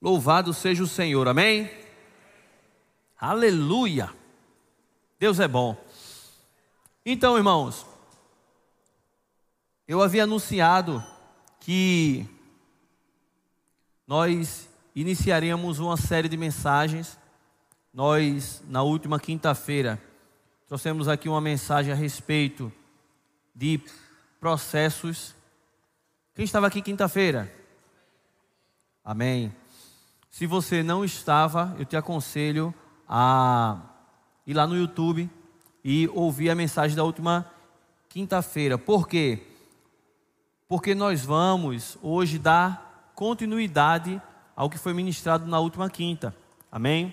Louvado seja o Senhor, amém? Aleluia! Deus é bom. Então, irmãos, eu havia anunciado que nós iniciaríamos uma série de mensagens. Nós, na última quinta-feira, trouxemos aqui uma mensagem a respeito de processos. Quem estava aqui quinta-feira? Amém. Se você não estava, eu te aconselho a ir lá no YouTube e ouvir a mensagem da última quinta-feira. Por quê? Porque nós vamos hoje dar continuidade ao que foi ministrado na última quinta. Amém?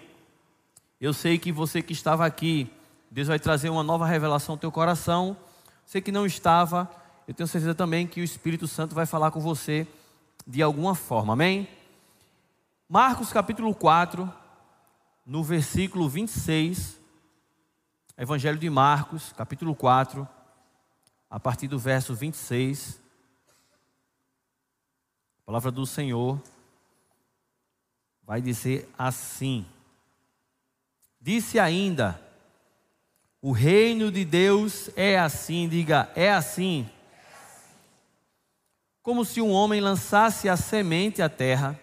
Eu sei que você que estava aqui, Deus vai trazer uma nova revelação ao teu coração. Você que não estava, eu tenho certeza também que o Espírito Santo vai falar com você de alguma forma. Amém? Marcos capítulo 4, no versículo 26, Evangelho de Marcos, capítulo 4, a partir do verso 26. A palavra do Senhor vai dizer assim: Disse ainda, o reino de Deus é assim, diga, é assim. Como se um homem lançasse a semente à terra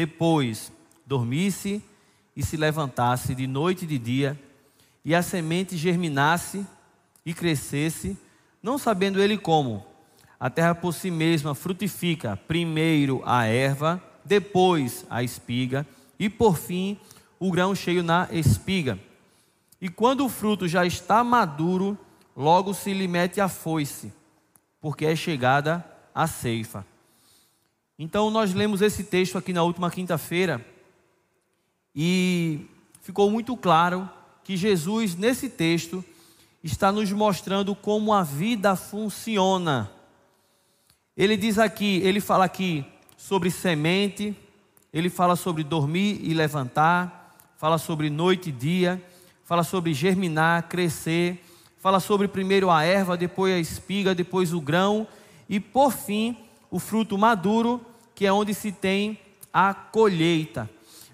depois dormisse e se levantasse de noite e de dia, e a semente germinasse e crescesse, não sabendo ele como. A terra por si mesma frutifica primeiro a erva, depois a espiga, e por fim o grão cheio na espiga. E quando o fruto já está maduro, logo se lhe mete a foice, porque é chegada a ceifa. Então, nós lemos esse texto aqui na última quinta-feira e ficou muito claro que Jesus, nesse texto, está nos mostrando como a vida funciona. Ele diz aqui, ele fala aqui sobre semente, ele fala sobre dormir e levantar, fala sobre noite e dia, fala sobre germinar, crescer, fala sobre primeiro a erva, depois a espiga, depois o grão e por fim o fruto maduro que é onde se tem a colheita.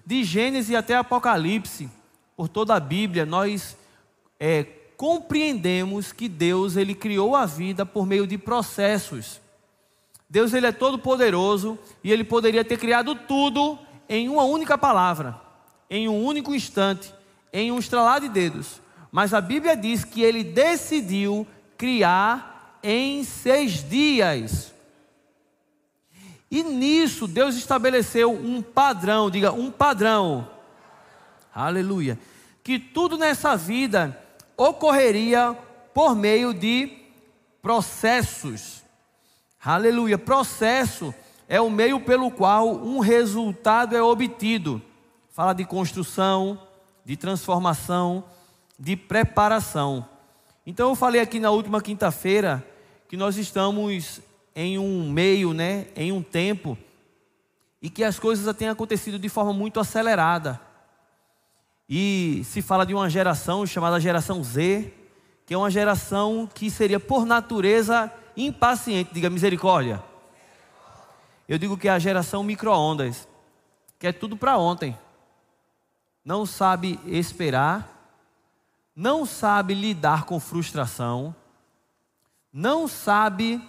De Gênesis até Apocalipse, por toda a Bíblia, nós é, compreendemos que Deus ele criou a vida por meio de processos. Deus ele é todo poderoso e ele poderia ter criado tudo em uma única palavra, em um único instante, em um estralar de dedos. Mas a Bíblia diz que ele decidiu criar em seis dias. E nisso Deus estabeleceu um padrão, diga um padrão. Aleluia. Que tudo nessa vida ocorreria por meio de processos. Aleluia. Processo é o meio pelo qual um resultado é obtido. Fala de construção, de transformação, de preparação. Então eu falei aqui na última quinta-feira que nós estamos em um meio, né, em um tempo, e que as coisas têm acontecido de forma muito acelerada. E se fala de uma geração chamada geração Z, que é uma geração que seria por natureza impaciente, diga misericórdia. Eu digo que é a geração micro-ondas, que é tudo para ontem. Não sabe esperar, não sabe lidar com frustração, não sabe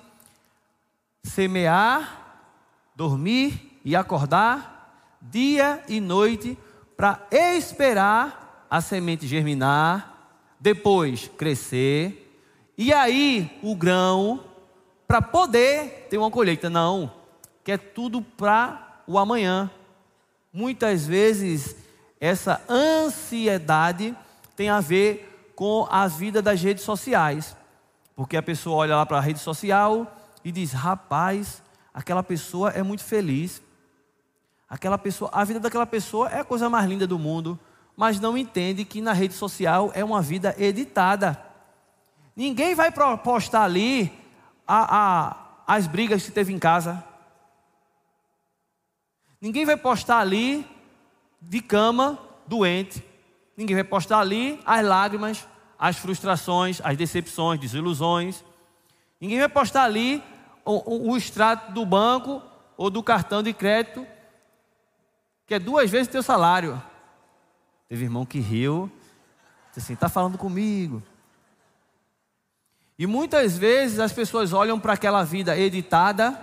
semear, dormir e acordar, dia e noite, para esperar a semente germinar, depois crescer, e aí o grão, para poder ter uma colheita. Não, que é tudo para o amanhã. Muitas vezes essa ansiedade tem a ver com a vida das redes sociais. Porque a pessoa olha lá para a rede social, e diz: rapaz, aquela pessoa é muito feliz. Aquela pessoa, a vida daquela pessoa é a coisa mais linda do mundo, mas não entende que na rede social é uma vida editada. Ninguém vai postar ali a, a, as brigas que teve em casa. Ninguém vai postar ali de cama doente. Ninguém vai postar ali as lágrimas, as frustrações, as decepções, desilusões. Ninguém vai postar ali o, o, o extrato do banco ou do cartão de crédito que é duas vezes teu salário. Teve irmão que riu, disse assim: está falando comigo. E muitas vezes as pessoas olham para aquela vida editada,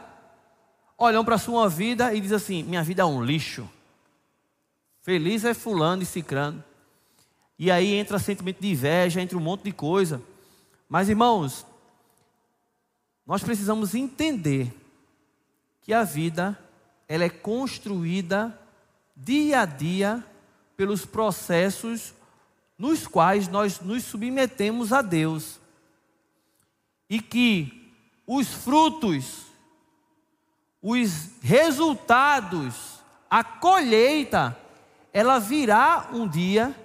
olham para a sua vida e dizem assim: minha vida é um lixo. Feliz é fulano e cicrano. E aí entra sentimento de inveja, entra um monte de coisa. Mas irmãos, nós precisamos entender que a vida ela é construída dia a dia pelos processos nos quais nós nos submetemos a Deus. E que os frutos, os resultados, a colheita, ela virá um dia,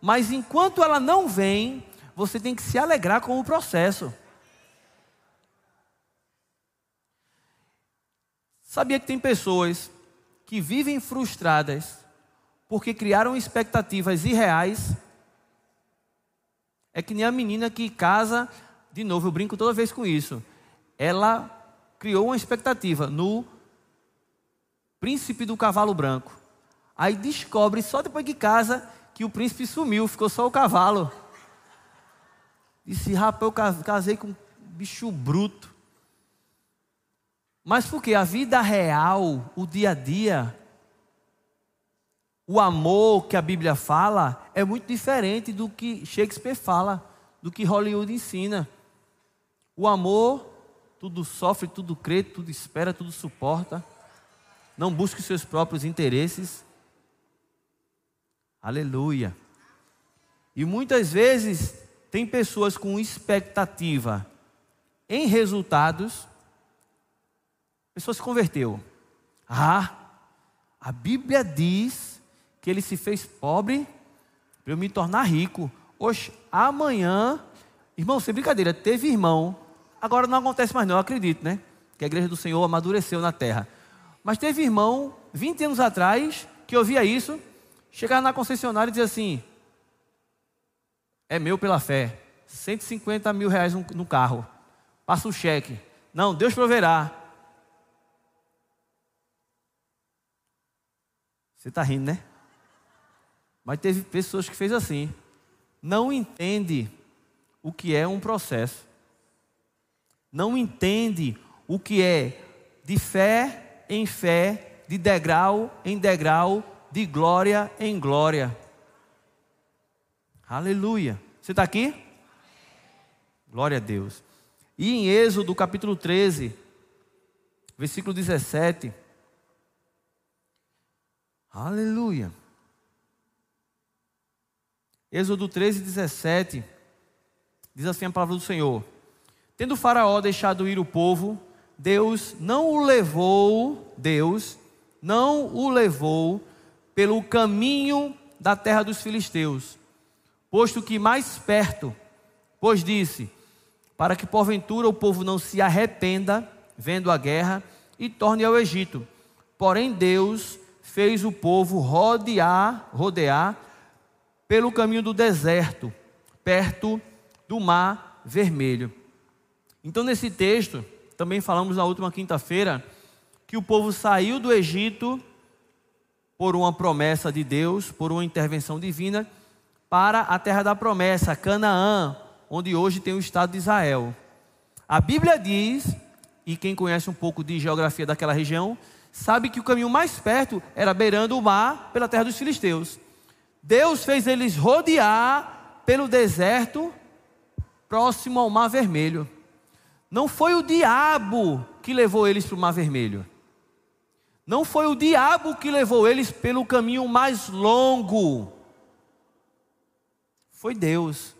mas enquanto ela não vem, você tem que se alegrar com o processo. Sabia que tem pessoas que vivem frustradas porque criaram expectativas irreais? É que nem a menina que casa, de novo, eu brinco toda vez com isso. Ela criou uma expectativa no príncipe do cavalo branco. Aí descobre só depois que casa que o príncipe sumiu, ficou só o cavalo. Disse, rapaz, eu casei com um bicho bruto. Mas porque a vida real, o dia a dia, o amor que a Bíblia fala é muito diferente do que Shakespeare fala, do que Hollywood ensina. O amor, tudo sofre, tudo crê, tudo espera, tudo suporta. Não busque seus próprios interesses. Aleluia. E muitas vezes tem pessoas com expectativa em resultados. Pessoa se converteu. Ah, a Bíblia diz que ele se fez pobre para eu me tornar rico. Oxe, amanhã, irmão, sem brincadeira, teve irmão. Agora não acontece mais, não, eu acredito, né? Que a igreja do Senhor amadureceu na terra. Mas teve irmão, 20 anos atrás, que ouvia isso, Chegar na concessionária e dizer assim: é meu pela fé, 150 mil reais no, carro, passa o cheque. Não, Deus proverá. Você está rindo, né? Mas teve pessoas que fez assim. Não entende o que é um processo. Não entende o que é de fé em fé, de degrau em degrau, de glória em glória. Aleluia. Você está aqui? Glória a Deus. E em Êxodo capítulo 13, versículo 17. Aleluia. Êxodo 13, 17. Diz assim a palavra do Senhor: Tendo Faraó deixado ir o povo, Deus não o levou, Deus não o levou pelo caminho da terra dos filisteus, posto que mais perto, pois disse: para que porventura o povo não se arrependa vendo a guerra e torne ao Egito. Porém Deus fez o povo rodear, rodear pelo caminho do deserto, perto do mar vermelho. Então nesse texto, também falamos na última quinta-feira, que o povo saiu do Egito por uma promessa de Deus, por uma intervenção divina, para a terra da promessa, Canaã, onde hoje tem o estado de Israel. A Bíblia diz, e quem conhece um pouco de geografia daquela região, sabe que o caminho mais perto era beirando o mar pela terra dos filisteus. Deus fez eles rodear pelo deserto próximo ao Mar Vermelho. Não foi o diabo que levou eles para o Mar Vermelho. Não foi o diabo que levou eles pelo caminho mais longo. Foi Deus.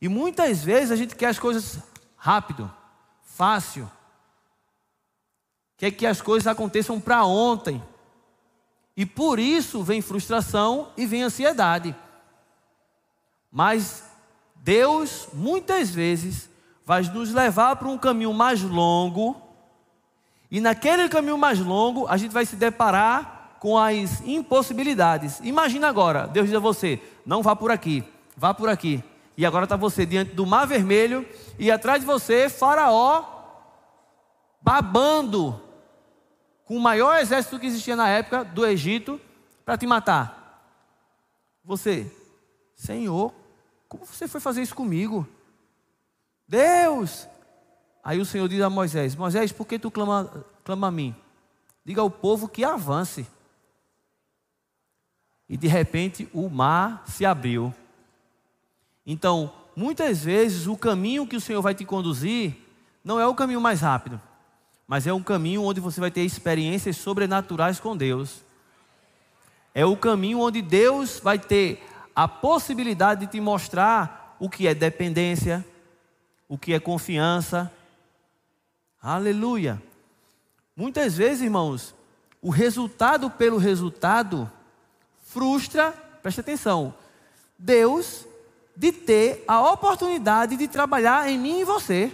E muitas vezes a gente quer as coisas rápido, fácil. Quer que as coisas aconteçam para ontem. E por isso vem frustração e vem ansiedade. Mas Deus muitas vezes vai nos levar para um caminho mais longo e naquele caminho mais longo, a gente vai se deparar com as impossibilidades. Imagina agora, Deus diz a você: não vá por aqui, vá por aqui. E agora está você diante do mar vermelho e atrás de você, Faraó, babando com o maior exército que existia na época do Egito para te matar. Você, Senhor, como você foi fazer isso comigo? Deus! Aí o Senhor diz a Moisés: Moisés, por que tu clama, clama a mim? Diga ao povo que avance. E de repente o mar se abriu. Então, muitas vezes o caminho que o Senhor vai te conduzir não é o caminho mais rápido, mas é um caminho onde você vai ter experiências sobrenaturais com Deus. É o caminho onde Deus vai ter a possibilidade de te mostrar o que é dependência, o que é confiança. Aleluia. Muitas vezes, irmãos, o resultado pelo resultado frustra, preste atenção, Deus de ter a oportunidade de trabalhar em mim e você.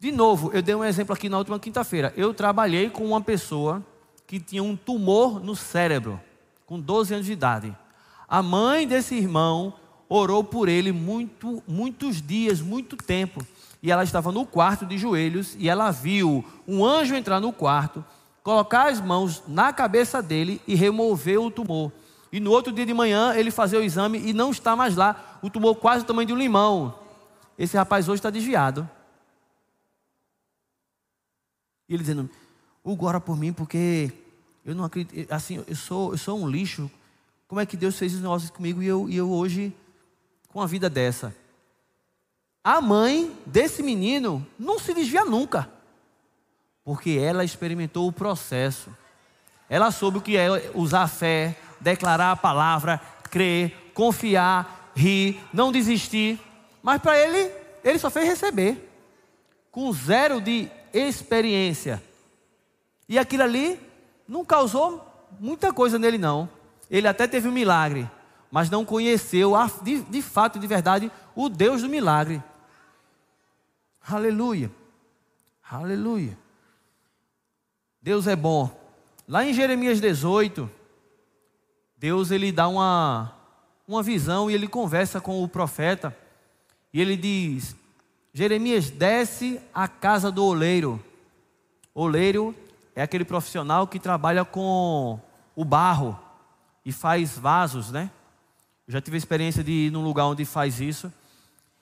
De novo, eu dei um exemplo aqui na última quinta-feira. Eu trabalhei com uma pessoa que tinha um tumor no cérebro, com 12 anos de idade. A mãe desse irmão orou por ele muito, muitos dias, muito tempo. E ela estava no quarto de joelhos e ela viu um anjo entrar no quarto, colocar as mãos na cabeça dele e remover o tumor. E no outro dia de manhã ele fazer o exame e não está mais lá. O tumor quase o tamanho de um limão. Esse rapaz hoje está desviado. E ele dizendo: Hugo, ora por mim, porque eu não acredito. Assim, eu sou, eu sou um lixo. Como é que Deus fez os negócios comigo e eu, e eu hoje com a vida dessa? A mãe desse menino não se desvia nunca, porque ela experimentou o processo. Ela soube o que é usar a fé, declarar a palavra, crer, confiar, rir, não desistir. Mas para ele, ele só fez receber, com zero de experiência. E aquilo ali não causou muita coisa nele, não. Ele até teve um milagre, mas não conheceu de, de fato, de verdade, o Deus do milagre. Aleluia. Aleluia. Deus é bom. Lá em Jeremias 18, Deus ele dá uma, uma visão e ele conversa com o profeta. E ele diz: Jeremias, desce à casa do oleiro. Oleiro é aquele profissional que trabalha com o barro e faz vasos, né? Eu já tive a experiência de ir num lugar onde faz isso.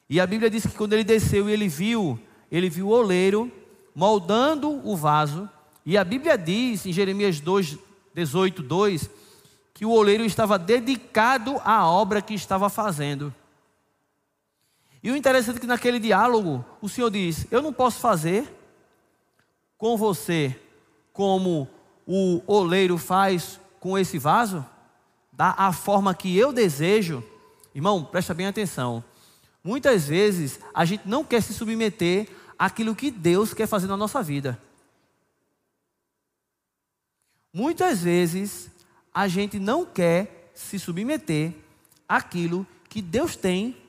E a Bíblia diz que quando ele desceu e ele viu, ele viu o oleiro moldando o vaso. E a Bíblia diz em Jeremias 2, 18, 2, que o oleiro estava dedicado à obra que estava fazendo. E o interessante é que naquele diálogo, o Senhor diz: Eu não posso fazer com você como o oleiro faz com esse vaso, da a forma que eu desejo. Irmão, presta bem atenção. Muitas vezes a gente não quer se submeter àquilo que Deus quer fazer na nossa vida. Muitas vezes a gente não quer se submeter àquilo que Deus tem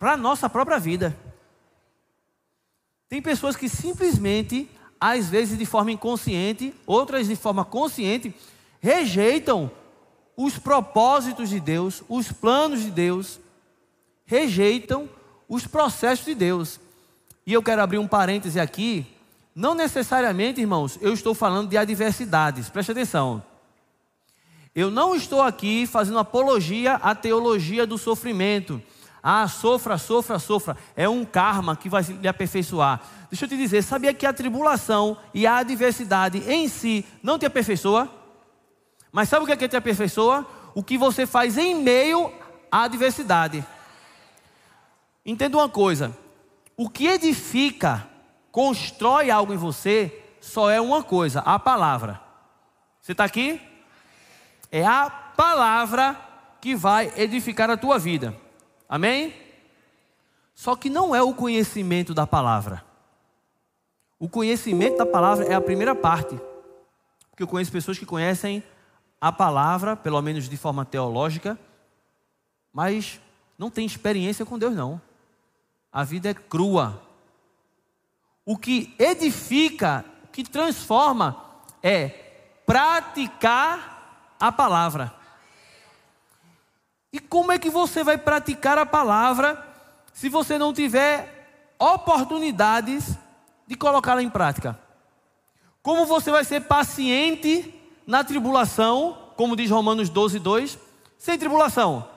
para a nossa própria vida. Tem pessoas que simplesmente, às vezes de forma inconsciente, outras de forma consciente, rejeitam os propósitos de Deus, os planos de Deus, rejeitam os processos de Deus. E eu quero abrir um parêntese aqui. Não necessariamente, irmãos, eu estou falando de adversidades, preste atenção. Eu não estou aqui fazendo apologia à teologia do sofrimento. Ah, sofra, sofra, sofra. É um karma que vai lhe aperfeiçoar. Deixa eu te dizer, sabia que a tribulação e a adversidade em si não te aperfeiçoa? Mas sabe o que é que te aperfeiçoa? O que você faz em meio à adversidade. Entenda uma coisa: o que edifica, constrói algo em você, só é uma coisa: a palavra. Você está aqui? É a palavra que vai edificar a tua vida. Amém? Só que não é o conhecimento da palavra. O conhecimento da palavra é a primeira parte. Porque eu conheço pessoas que conhecem a palavra, pelo menos de forma teológica, mas não tem experiência com Deus, não. A vida é crua. O que edifica, o que transforma, é praticar a palavra. E como é que você vai praticar a palavra se você não tiver oportunidades de colocá-la em prática? Como você vai ser paciente na tribulação, como diz Romanos 12, 2, sem tribulação?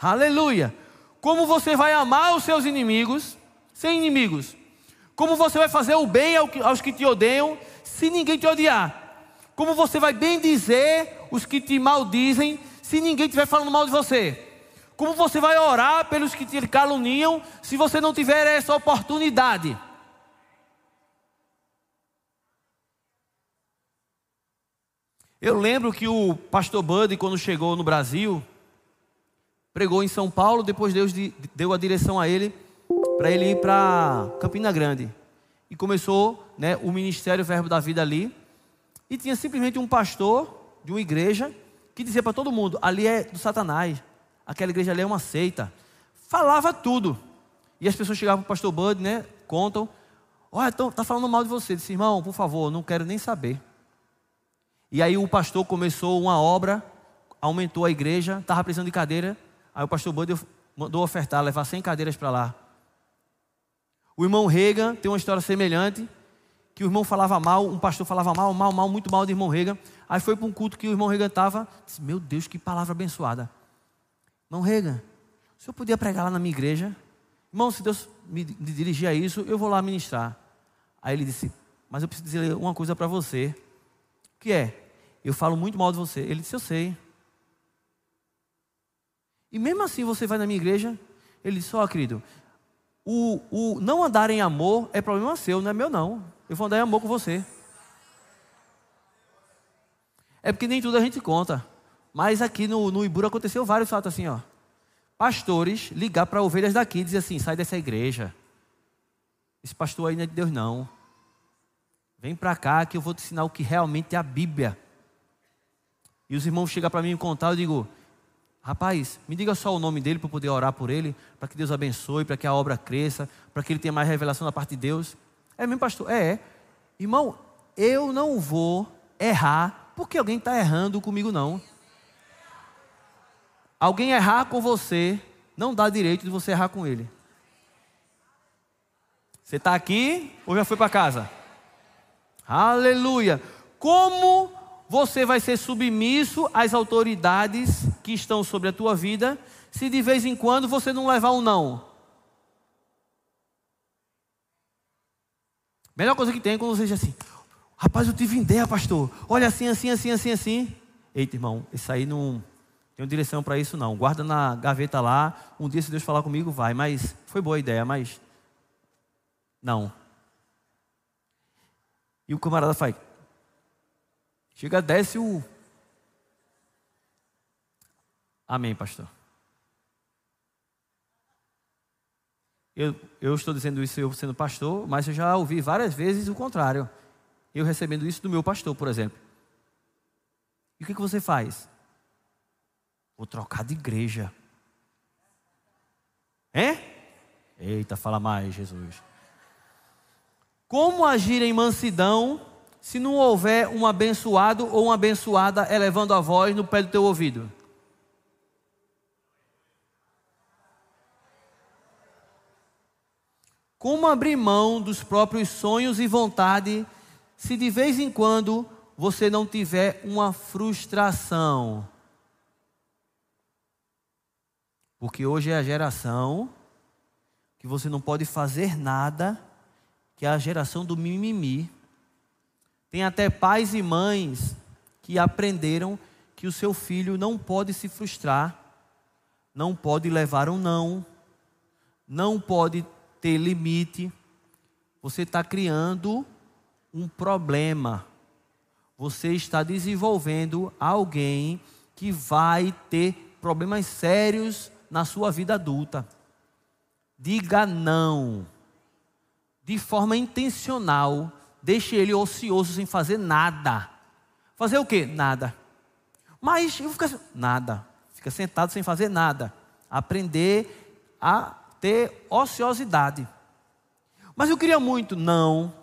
Aleluia! Como você vai amar os seus inimigos sem inimigos? Como você vai fazer o bem aos que te odeiam se ninguém te odiar? Como você vai bem dizer os que te maldizem se ninguém estiver falando mal de você? Como você vai orar pelos que te caluniam se você não tiver essa oportunidade? Eu lembro que o pastor Buddy, quando chegou no Brasil, pregou em São Paulo, depois Deus deu a direção a ele para ele ir para Campina Grande. E começou né, o ministério Verbo da Vida ali. E tinha simplesmente um pastor de uma igreja que dizia para todo mundo: ali é do Satanás, aquela igreja ali é uma seita. Falava tudo. E as pessoas chegavam para o pastor Bud, né? Contam: Olha, está falando mal de você. Disse: Irmão, por favor, não quero nem saber. E aí o pastor começou uma obra, aumentou a igreja, estava precisando de cadeira. Aí o pastor Bud mandou ofertar, levar 100 cadeiras para lá. O irmão Reagan tem uma história semelhante, que o irmão falava mal, um pastor falava mal, mal, mal, muito mal do irmão Reagan. Aí foi para um culto que o irmão Reagan estava, disse, meu Deus, que palavra abençoada. Irmão Reagan, o senhor podia pregar lá na minha igreja? Irmão, se Deus me dirigir a isso, eu vou lá ministrar. Aí ele disse, mas eu preciso dizer uma coisa para você. Que é? Eu falo muito mal de você. Ele disse, eu sei. E mesmo assim você vai na minha igreja? Ele disse, ó oh, querido, o, o não andar em amor é problema seu, não é meu não. Eu vou andar em amor com você. É porque nem tudo a gente conta. Mas aqui no, no Ibura aconteceu vários fatos assim, ó. Pastores ligar para ovelhas daqui e dizer assim: sai dessa igreja. Esse pastor aí não é de Deus, não. Vem para cá que eu vou te ensinar o que realmente é a Bíblia. E os irmãos chegam para mim e contar, eu digo: Rapaz, me diga só o nome dele para poder orar por ele, para que Deus abençoe, para que a obra cresça, para que ele tenha mais revelação da parte de Deus. É mesmo, pastor? É, é. Irmão, eu não vou errar porque alguém está errando comigo, não. Alguém errar com você não dá direito de você errar com ele. Você está aqui ou já foi para casa? Aleluia. Como você vai ser submisso às autoridades que estão sobre a tua vida, se de vez em quando você não levar um não. Melhor coisa que tem é quando você diz assim: Rapaz, eu tive ideia, pastor. Olha assim, assim, assim, assim, assim. Eita, irmão, isso aí não tem direção para isso, não. Guarda na gaveta lá. Um dia, se Deus falar comigo, vai. Mas foi boa ideia, mas. Não. E o camarada faz. Chega, desce o. Amém, pastor. Eu, eu estou dizendo isso eu sendo pastor, mas eu já ouvi várias vezes o contrário. Eu recebendo isso do meu pastor, por exemplo. E o que, que você faz? Vou trocar de igreja. É? Eita, fala mais, Jesus. Como agir em mansidão se não houver um abençoado ou uma abençoada elevando a voz no pé do teu ouvido? Como abrir mão dos próprios sonhos e vontade se de vez em quando você não tiver uma frustração? Porque hoje é a geração que você não pode fazer nada, que é a geração do mimimi. Tem até pais e mães que aprenderam que o seu filho não pode se frustrar, não pode levar um não, não pode ter limite. Você está criando um problema. Você está desenvolvendo alguém que vai ter problemas sérios na sua vida adulta. Diga não. De forma intencional Deixe ele ocioso sem fazer nada. Fazer o quê? Nada. Mas eu assim, nada. Fica sentado sem fazer nada. Aprender a ter ociosidade. Mas eu queria muito, não.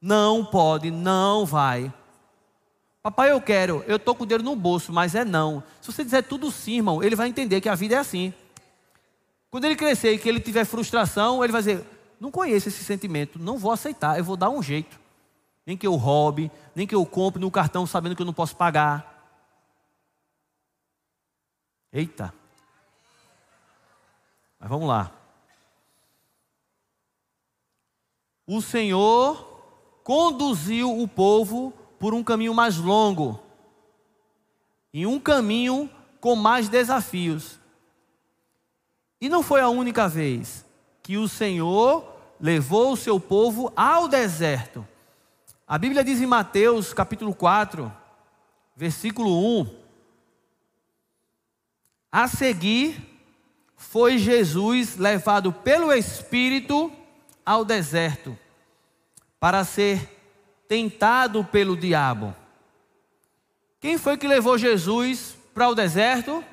Não pode, não vai. Papai, eu quero, eu estou com o dedo no bolso, mas é não. Se você dizer tudo sim, irmão, ele vai entender que a vida é assim. Quando ele crescer e que ele tiver frustração, ele vai dizer: Não conheço esse sentimento, não vou aceitar, eu vou dar um jeito. Nem que eu roube, nem que eu compre no cartão sabendo que eu não posso pagar. Eita. Mas vamos lá. O Senhor conduziu o povo por um caminho mais longo, em um caminho com mais desafios. E não foi a única vez que o Senhor levou o seu povo ao deserto. A Bíblia diz em Mateus capítulo 4, versículo 1: A seguir foi Jesus levado pelo Espírito ao deserto para ser tentado pelo diabo. Quem foi que levou Jesus para o deserto?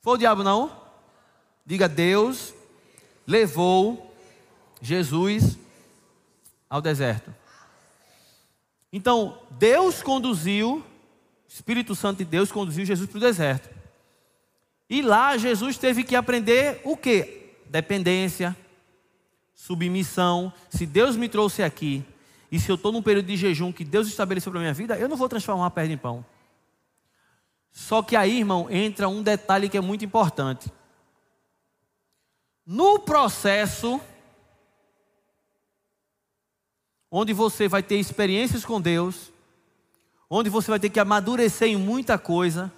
Foi o diabo, não? Diga, Deus levou Jesus ao deserto. Então, Deus conduziu, Espírito Santo de Deus conduziu Jesus para o deserto. E lá Jesus teve que aprender o que? Dependência, submissão. Se Deus me trouxe aqui, e se eu estou num período de jejum que Deus estabeleceu para a minha vida, eu não vou transformar uma perna em pão. Só que aí, irmão, entra um detalhe que é muito importante. No processo, onde você vai ter experiências com Deus, onde você vai ter que amadurecer em muita coisa,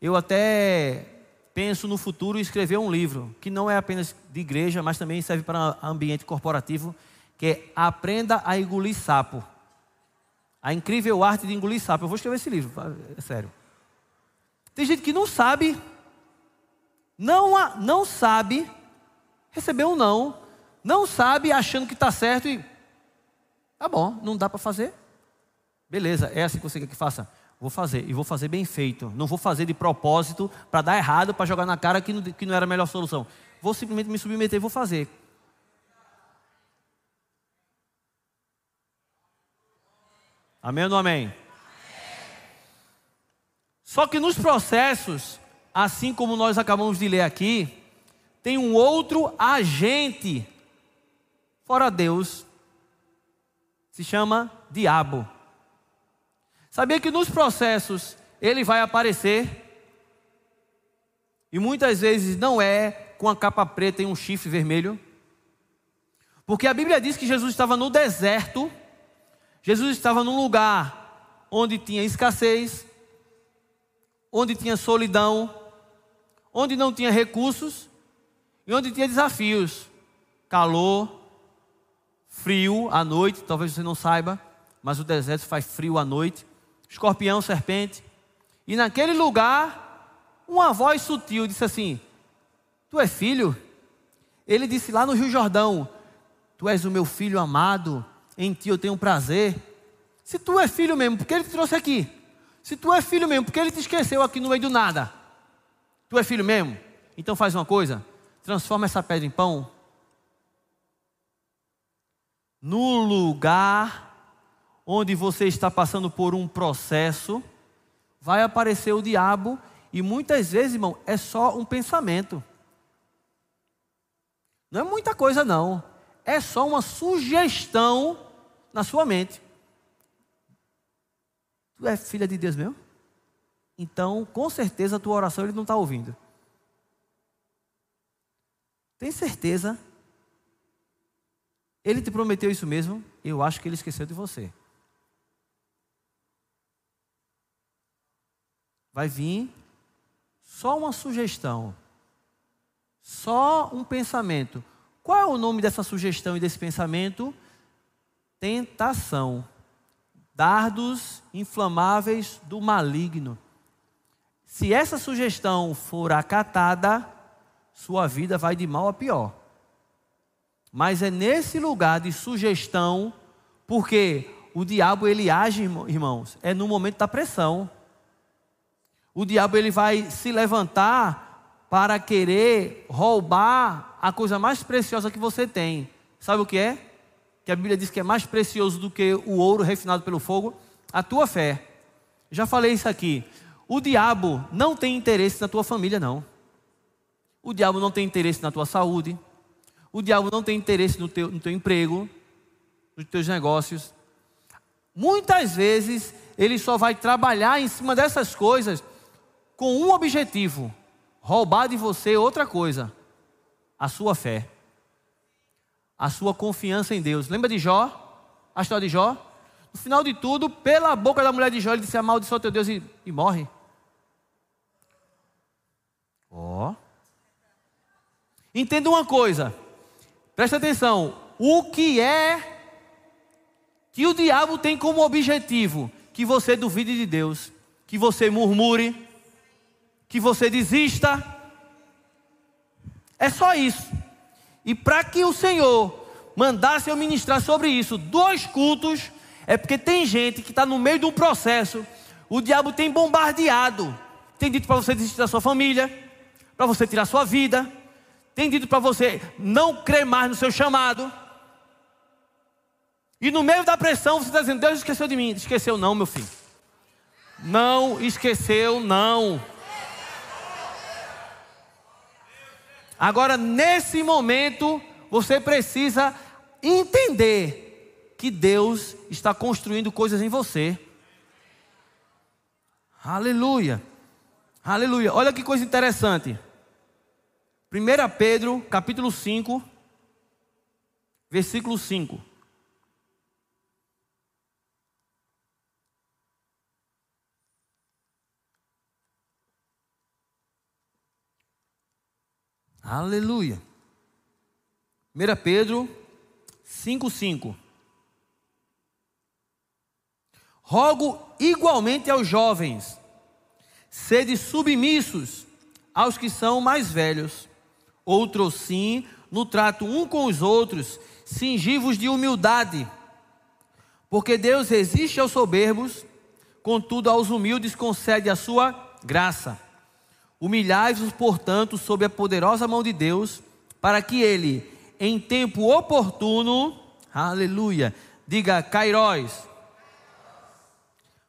eu até penso no futuro escrever um livro, que não é apenas de igreja, mas também serve para ambiente corporativo, que é Aprenda a Engolir Sapo. A incrível arte de engolir sapo. Eu vou escrever esse livro, é sério. Tem gente que não sabe, não, não sabe receber um não, não sabe achando que está certo e tá bom, não dá para fazer. Beleza, é assim que você quer que faça. Vou fazer, e vou fazer bem feito. Não vou fazer de propósito para dar errado, para jogar na cara que não, que não era a melhor solução. Vou simplesmente me submeter e vou fazer. Amém ou não amém? Só que nos processos, assim como nós acabamos de ler aqui, tem um outro agente fora Deus, se chama diabo. Sabia que nos processos ele vai aparecer e muitas vezes não é com a capa preta e um chifre vermelho. Porque a Bíblia diz que Jesus estava no deserto, Jesus estava num lugar onde tinha escassez, onde tinha solidão, onde não tinha recursos e onde tinha desafios, calor, frio à noite, talvez você não saiba, mas o deserto faz frio à noite escorpião, serpente. E naquele lugar, uma voz sutil disse assim: Tu és filho? Ele disse lá no Rio Jordão: Tu és o meu filho amado, em ti eu tenho prazer. Se tu és filho mesmo, por que ele te trouxe aqui? Se tu és filho mesmo, por que ele te esqueceu aqui no meio do nada? Tu és filho mesmo? Então faz uma coisa: transforma essa pedra em pão. No lugar onde você está passando por um processo, vai aparecer o diabo e muitas vezes, irmão, é só um pensamento. Não é muita coisa, não. É só uma sugestão na sua mente. Tu é filha de Deus mesmo? Então, com certeza, a tua oração ele não está ouvindo. Tem certeza? Ele te prometeu isso mesmo? Eu acho que ele esqueceu de você. vai vir só uma sugestão, só um pensamento. Qual é o nome dessa sugestão e desse pensamento? Tentação. Dardos inflamáveis do maligno. Se essa sugestão for acatada, sua vida vai de mal a pior. Mas é nesse lugar de sugestão, porque o diabo ele age, irmãos, é no momento da pressão o diabo ele vai se levantar para querer roubar a coisa mais preciosa que você tem. Sabe o que é? Que a Bíblia diz que é mais precioso do que o ouro refinado pelo fogo, a tua fé. Já falei isso aqui. O diabo não tem interesse na tua família, não. O diabo não tem interesse na tua saúde. O diabo não tem interesse no teu, no teu emprego, nos teus negócios. Muitas vezes ele só vai trabalhar em cima dessas coisas com um objetivo: roubar de você outra coisa, a sua fé, a sua confiança em Deus. Lembra de Jó? A história de Jó? No final de tudo, pela boca da mulher de Jó, ele disse: Amaldiçoa teu Deus e, e morre. Ó. Oh. Entenda uma coisa, presta atenção: o que é que o diabo tem como objetivo? Que você duvide de Deus, que você murmure, que você desista. É só isso. E para que o Senhor mandasse eu ministrar sobre isso, dois cultos, é porque tem gente que está no meio de um processo, o diabo tem bombardeado, tem dito para você desistir da sua família, para você tirar sua vida, tem dito para você não crer mais no seu chamado. E no meio da pressão você está dizendo: Deus esqueceu de mim. Esqueceu, não, meu filho. Não esqueceu, não. Agora, nesse momento, você precisa entender que Deus está construindo coisas em você. Aleluia. Aleluia. Olha que coisa interessante. 1 Pedro, capítulo 5, versículo 5. Aleluia. 1 Pedro 5,5. Rogo igualmente aos jovens, sede submissos aos que são mais velhos, outros sim, no trato um com os outros, cingivos de humildade, porque Deus resiste aos soberbos, contudo aos humildes concede a sua graça. Humilhai-vos, portanto, sob a poderosa mão de Deus, para que ele, em tempo oportuno, aleluia, diga Cairóis,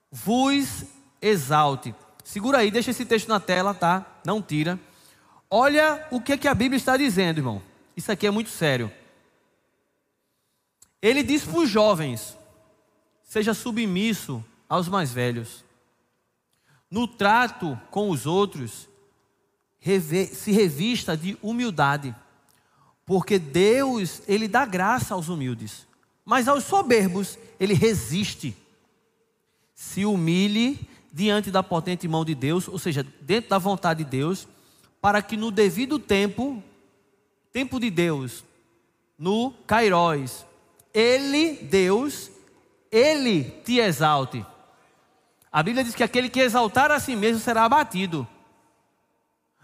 vos exalte. Segura aí, deixa esse texto na tela, tá? Não tira. Olha o que, que a Bíblia está dizendo, irmão. Isso aqui é muito sério. Ele diz para os jovens: seja submisso aos mais velhos. No trato com os outros, se revista de humildade, porque Deus, Ele dá graça aos humildes, mas aos soberbos, Ele resiste. Se humilhe diante da potente mão de Deus, ou seja, dentro da vontade de Deus, para que no devido tempo, tempo de Deus, no Cairóis, Ele, Deus, Ele te exalte. A Bíblia diz que aquele que exaltar a si mesmo será abatido.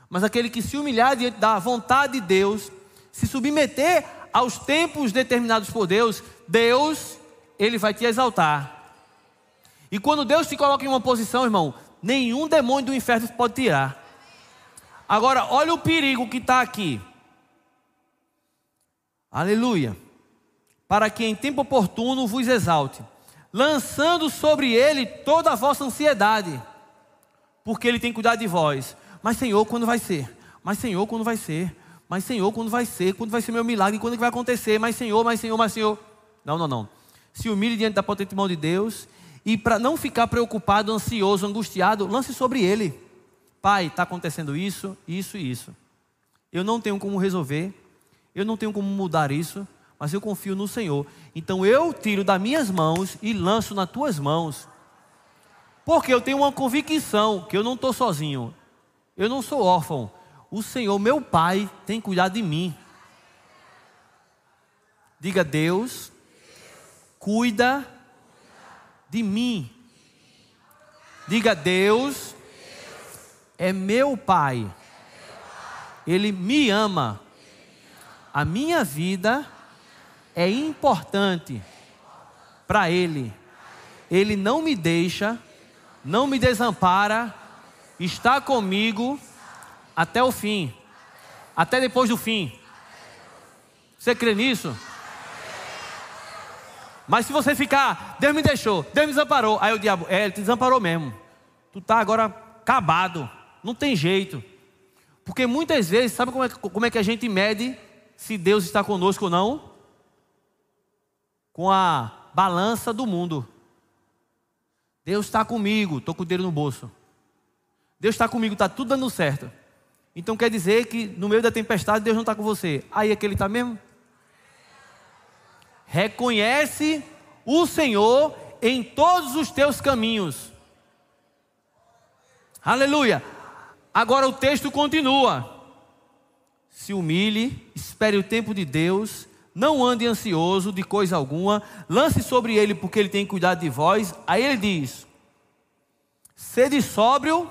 Mas aquele que se humilhar diante da vontade de Deus, se submeter aos tempos determinados por Deus, Deus, Ele vai te exaltar. E quando Deus te coloca em uma posição, irmão, nenhum demônio do inferno pode tirar. Agora, olha o perigo que está aqui. Aleluia. Para que em tempo oportuno vos exalte, lançando sobre ele toda a vossa ansiedade, porque ele tem cuidado de vós. Mas Senhor, quando vai ser? Mas Senhor, quando vai ser? Mas Senhor, quando vai ser? Quando vai ser meu milagre? Quando que vai acontecer? Mas Senhor, mas Senhor, mas Senhor. Não, não, não. Se humilhe diante da potente mão de Deus e para não ficar preocupado, ansioso, angustiado, lance sobre ele. Pai, está acontecendo isso, isso e isso. Eu não tenho como resolver, eu não tenho como mudar isso, mas eu confio no Senhor. Então eu tiro das minhas mãos e lanço nas tuas mãos. Porque eu tenho uma convicção que eu não estou sozinho. Eu não sou órfão. O Senhor, meu Pai, tem cuidado de mim. Diga, Deus, cuida de mim. Diga, Deus é meu Pai. Ele me ama. A minha vida é importante para Ele. Ele não me deixa, não me desampara está comigo até o fim, até depois do fim. Você crê nisso? Mas se você ficar, Deus me deixou, Deus me desamparou, aí o diabo, é, ele te desamparou mesmo. Tu está agora acabado, não tem jeito. Porque muitas vezes, sabe como é, como é que a gente mede se Deus está conosco ou não? Com a balança do mundo. Deus está comigo, estou com o dedo no bolso. Deus está comigo, está tudo dando certo. Então quer dizer que no meio da tempestade Deus não está com você. Aí é que ele está mesmo? Reconhece o Senhor em todos os teus caminhos. Aleluia. Agora o texto continua. Se humilhe, espere o tempo de Deus, não ande ansioso de coisa alguma, lance sobre ele porque ele tem cuidado de vós. Aí ele diz: Sede sóbrio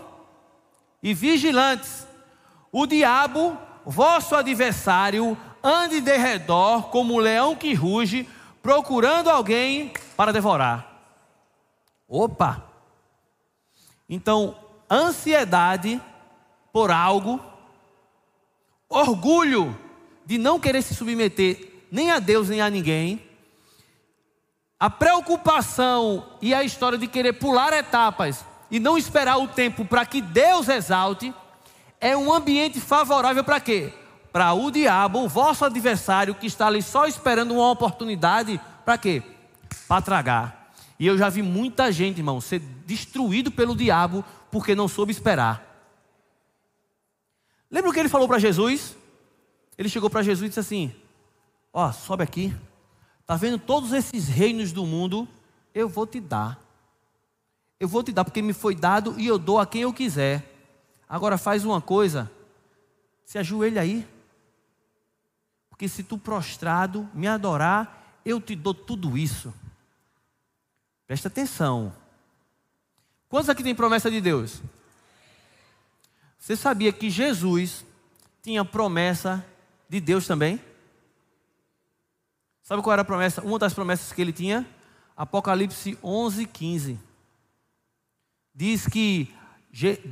e vigilantes. O diabo, vosso adversário, ande de redor como um leão que ruge, procurando alguém para devorar. Opa! Então, ansiedade por algo, orgulho de não querer se submeter nem a Deus nem a ninguém, a preocupação e a história de querer pular etapas e não esperar o tempo para que Deus exalte, é um ambiente favorável para quê? Para o diabo, o vosso adversário, que está ali só esperando uma oportunidade, para quê? Para tragar. E eu já vi muita gente, irmão, ser destruído pelo diabo porque não soube esperar. Lembra o que ele falou para Jesus? Ele chegou para Jesus e disse assim: Ó, sobe aqui. Tá vendo todos esses reinos do mundo? Eu vou te dar. Eu vou te dar porque me foi dado e eu dou a quem eu quiser. Agora faz uma coisa. Se ajoelha aí. Porque se tu prostrado me adorar, eu te dou tudo isso. Presta atenção. Quantos aqui tem promessa de Deus? Você sabia que Jesus tinha promessa de Deus também? Sabe qual era a promessa? Uma das promessas que ele tinha? Apocalipse 11, 15. Diz que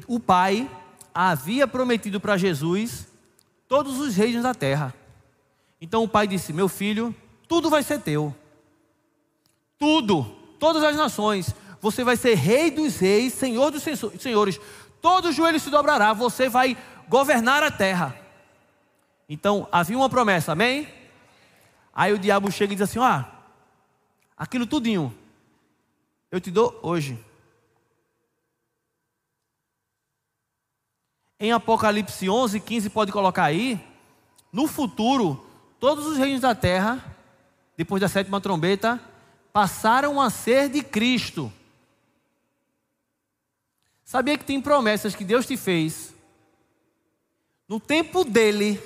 o Pai havia prometido para Jesus todos os reinos da terra. Então o Pai disse: Meu filho, tudo vai ser teu. Tudo, todas as nações. Você vai ser rei dos reis, senhor dos senhores. Todo joelho se dobrará, você vai governar a terra. Então havia uma promessa, amém? Aí o diabo chega e diz assim: Ah, aquilo tudinho, eu te dou hoje. Em Apocalipse 11, 15, pode colocar aí. No futuro, todos os reinos da terra, depois da sétima trombeta, passaram a ser de Cristo. Sabia que tem promessas que Deus te fez. No tempo dele,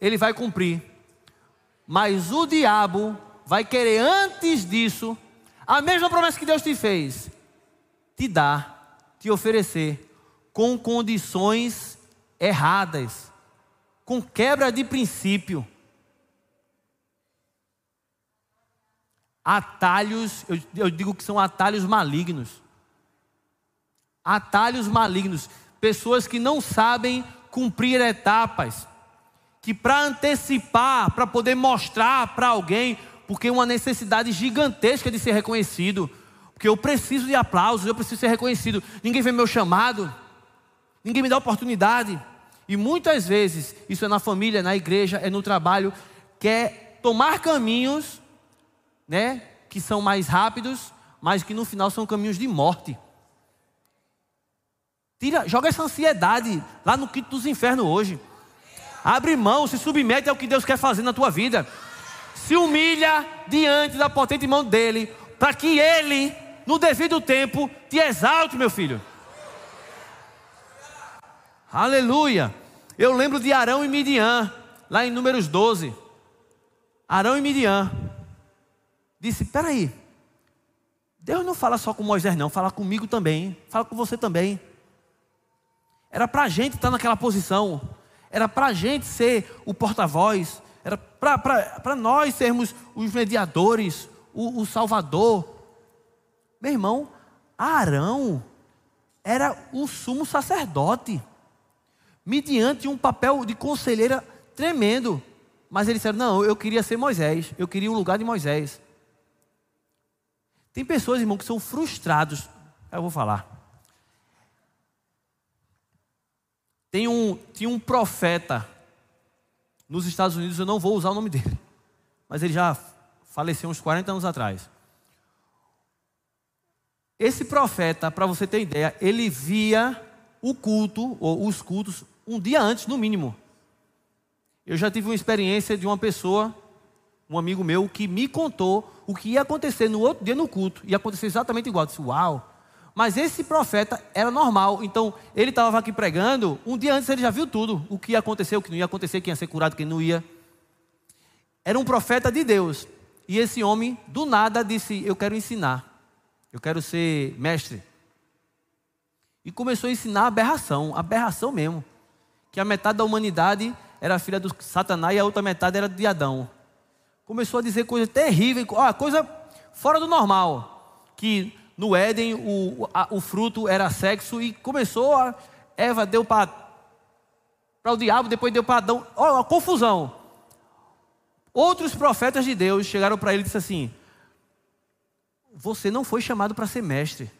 ele vai cumprir. Mas o diabo vai querer antes disso a mesma promessa que Deus te fez, te dar, te oferecer com condições erradas, com quebra de princípio. Atalhos, eu, eu digo que são atalhos malignos. Atalhos malignos, pessoas que não sabem cumprir etapas que para antecipar, para poder mostrar para alguém, porque é uma necessidade gigantesca de ser reconhecido, porque eu preciso de aplausos, eu preciso ser reconhecido. Ninguém vê meu chamado, ninguém me dá oportunidade. E muitas vezes, isso é na família, na igreja, é no trabalho, quer tomar caminhos, né, que são mais rápidos, mas que no final são caminhos de morte. Tira, joga essa ansiedade lá no quinto dos infernos hoje. Abre mão, se submete ao que Deus quer fazer na tua vida. Se humilha diante da potente mão dele, para que ele, no devido tempo, te exalte, meu filho. Aleluia. Eu lembro de Arão e Midian, lá em Números 12. Arão e Midian. Disse: peraí, Deus não fala só com Moisés, não, fala comigo também, fala com você também. Era para a gente estar naquela posição era para a gente ser o porta-voz, era para nós sermos os mediadores, o, o salvador. Meu irmão, Arão era o sumo sacerdote, mediante um papel de conselheira tremendo. Mas ele disse: Não, eu queria ser Moisés, eu queria o lugar de Moisés. Tem pessoas, irmão, que são frustrados. Eu vou falar. Tem um, tinha um profeta nos Estados Unidos, eu não vou usar o nome dele, mas ele já faleceu uns 40 anos atrás. Esse profeta, para você ter ideia, ele via o culto, ou os cultos, um dia antes, no mínimo. Eu já tive uma experiência de uma pessoa, um amigo meu, que me contou o que ia acontecer no outro dia no culto. Ia acontecer exatamente igual. Eu disse, uau! Mas esse profeta era normal. Então, ele estava aqui pregando, um dia antes ele já viu tudo. O que ia acontecer, o que não ia acontecer, quem ia ser curado, quem não ia. Era um profeta de Deus. E esse homem, do nada, disse: Eu quero ensinar. Eu quero ser mestre. E começou a ensinar aberração, aberração mesmo. Que a metade da humanidade era filha do Satanás e a outra metade era de Adão. Começou a dizer coisas terríveis, ó, coisa fora do normal. Que no Éden o, a, o fruto era sexo e começou a. Eva deu para o diabo, depois deu para Adão. Ó, a confusão. Outros profetas de Deus chegaram para ele e disseram assim: você não foi chamado para ser mestre.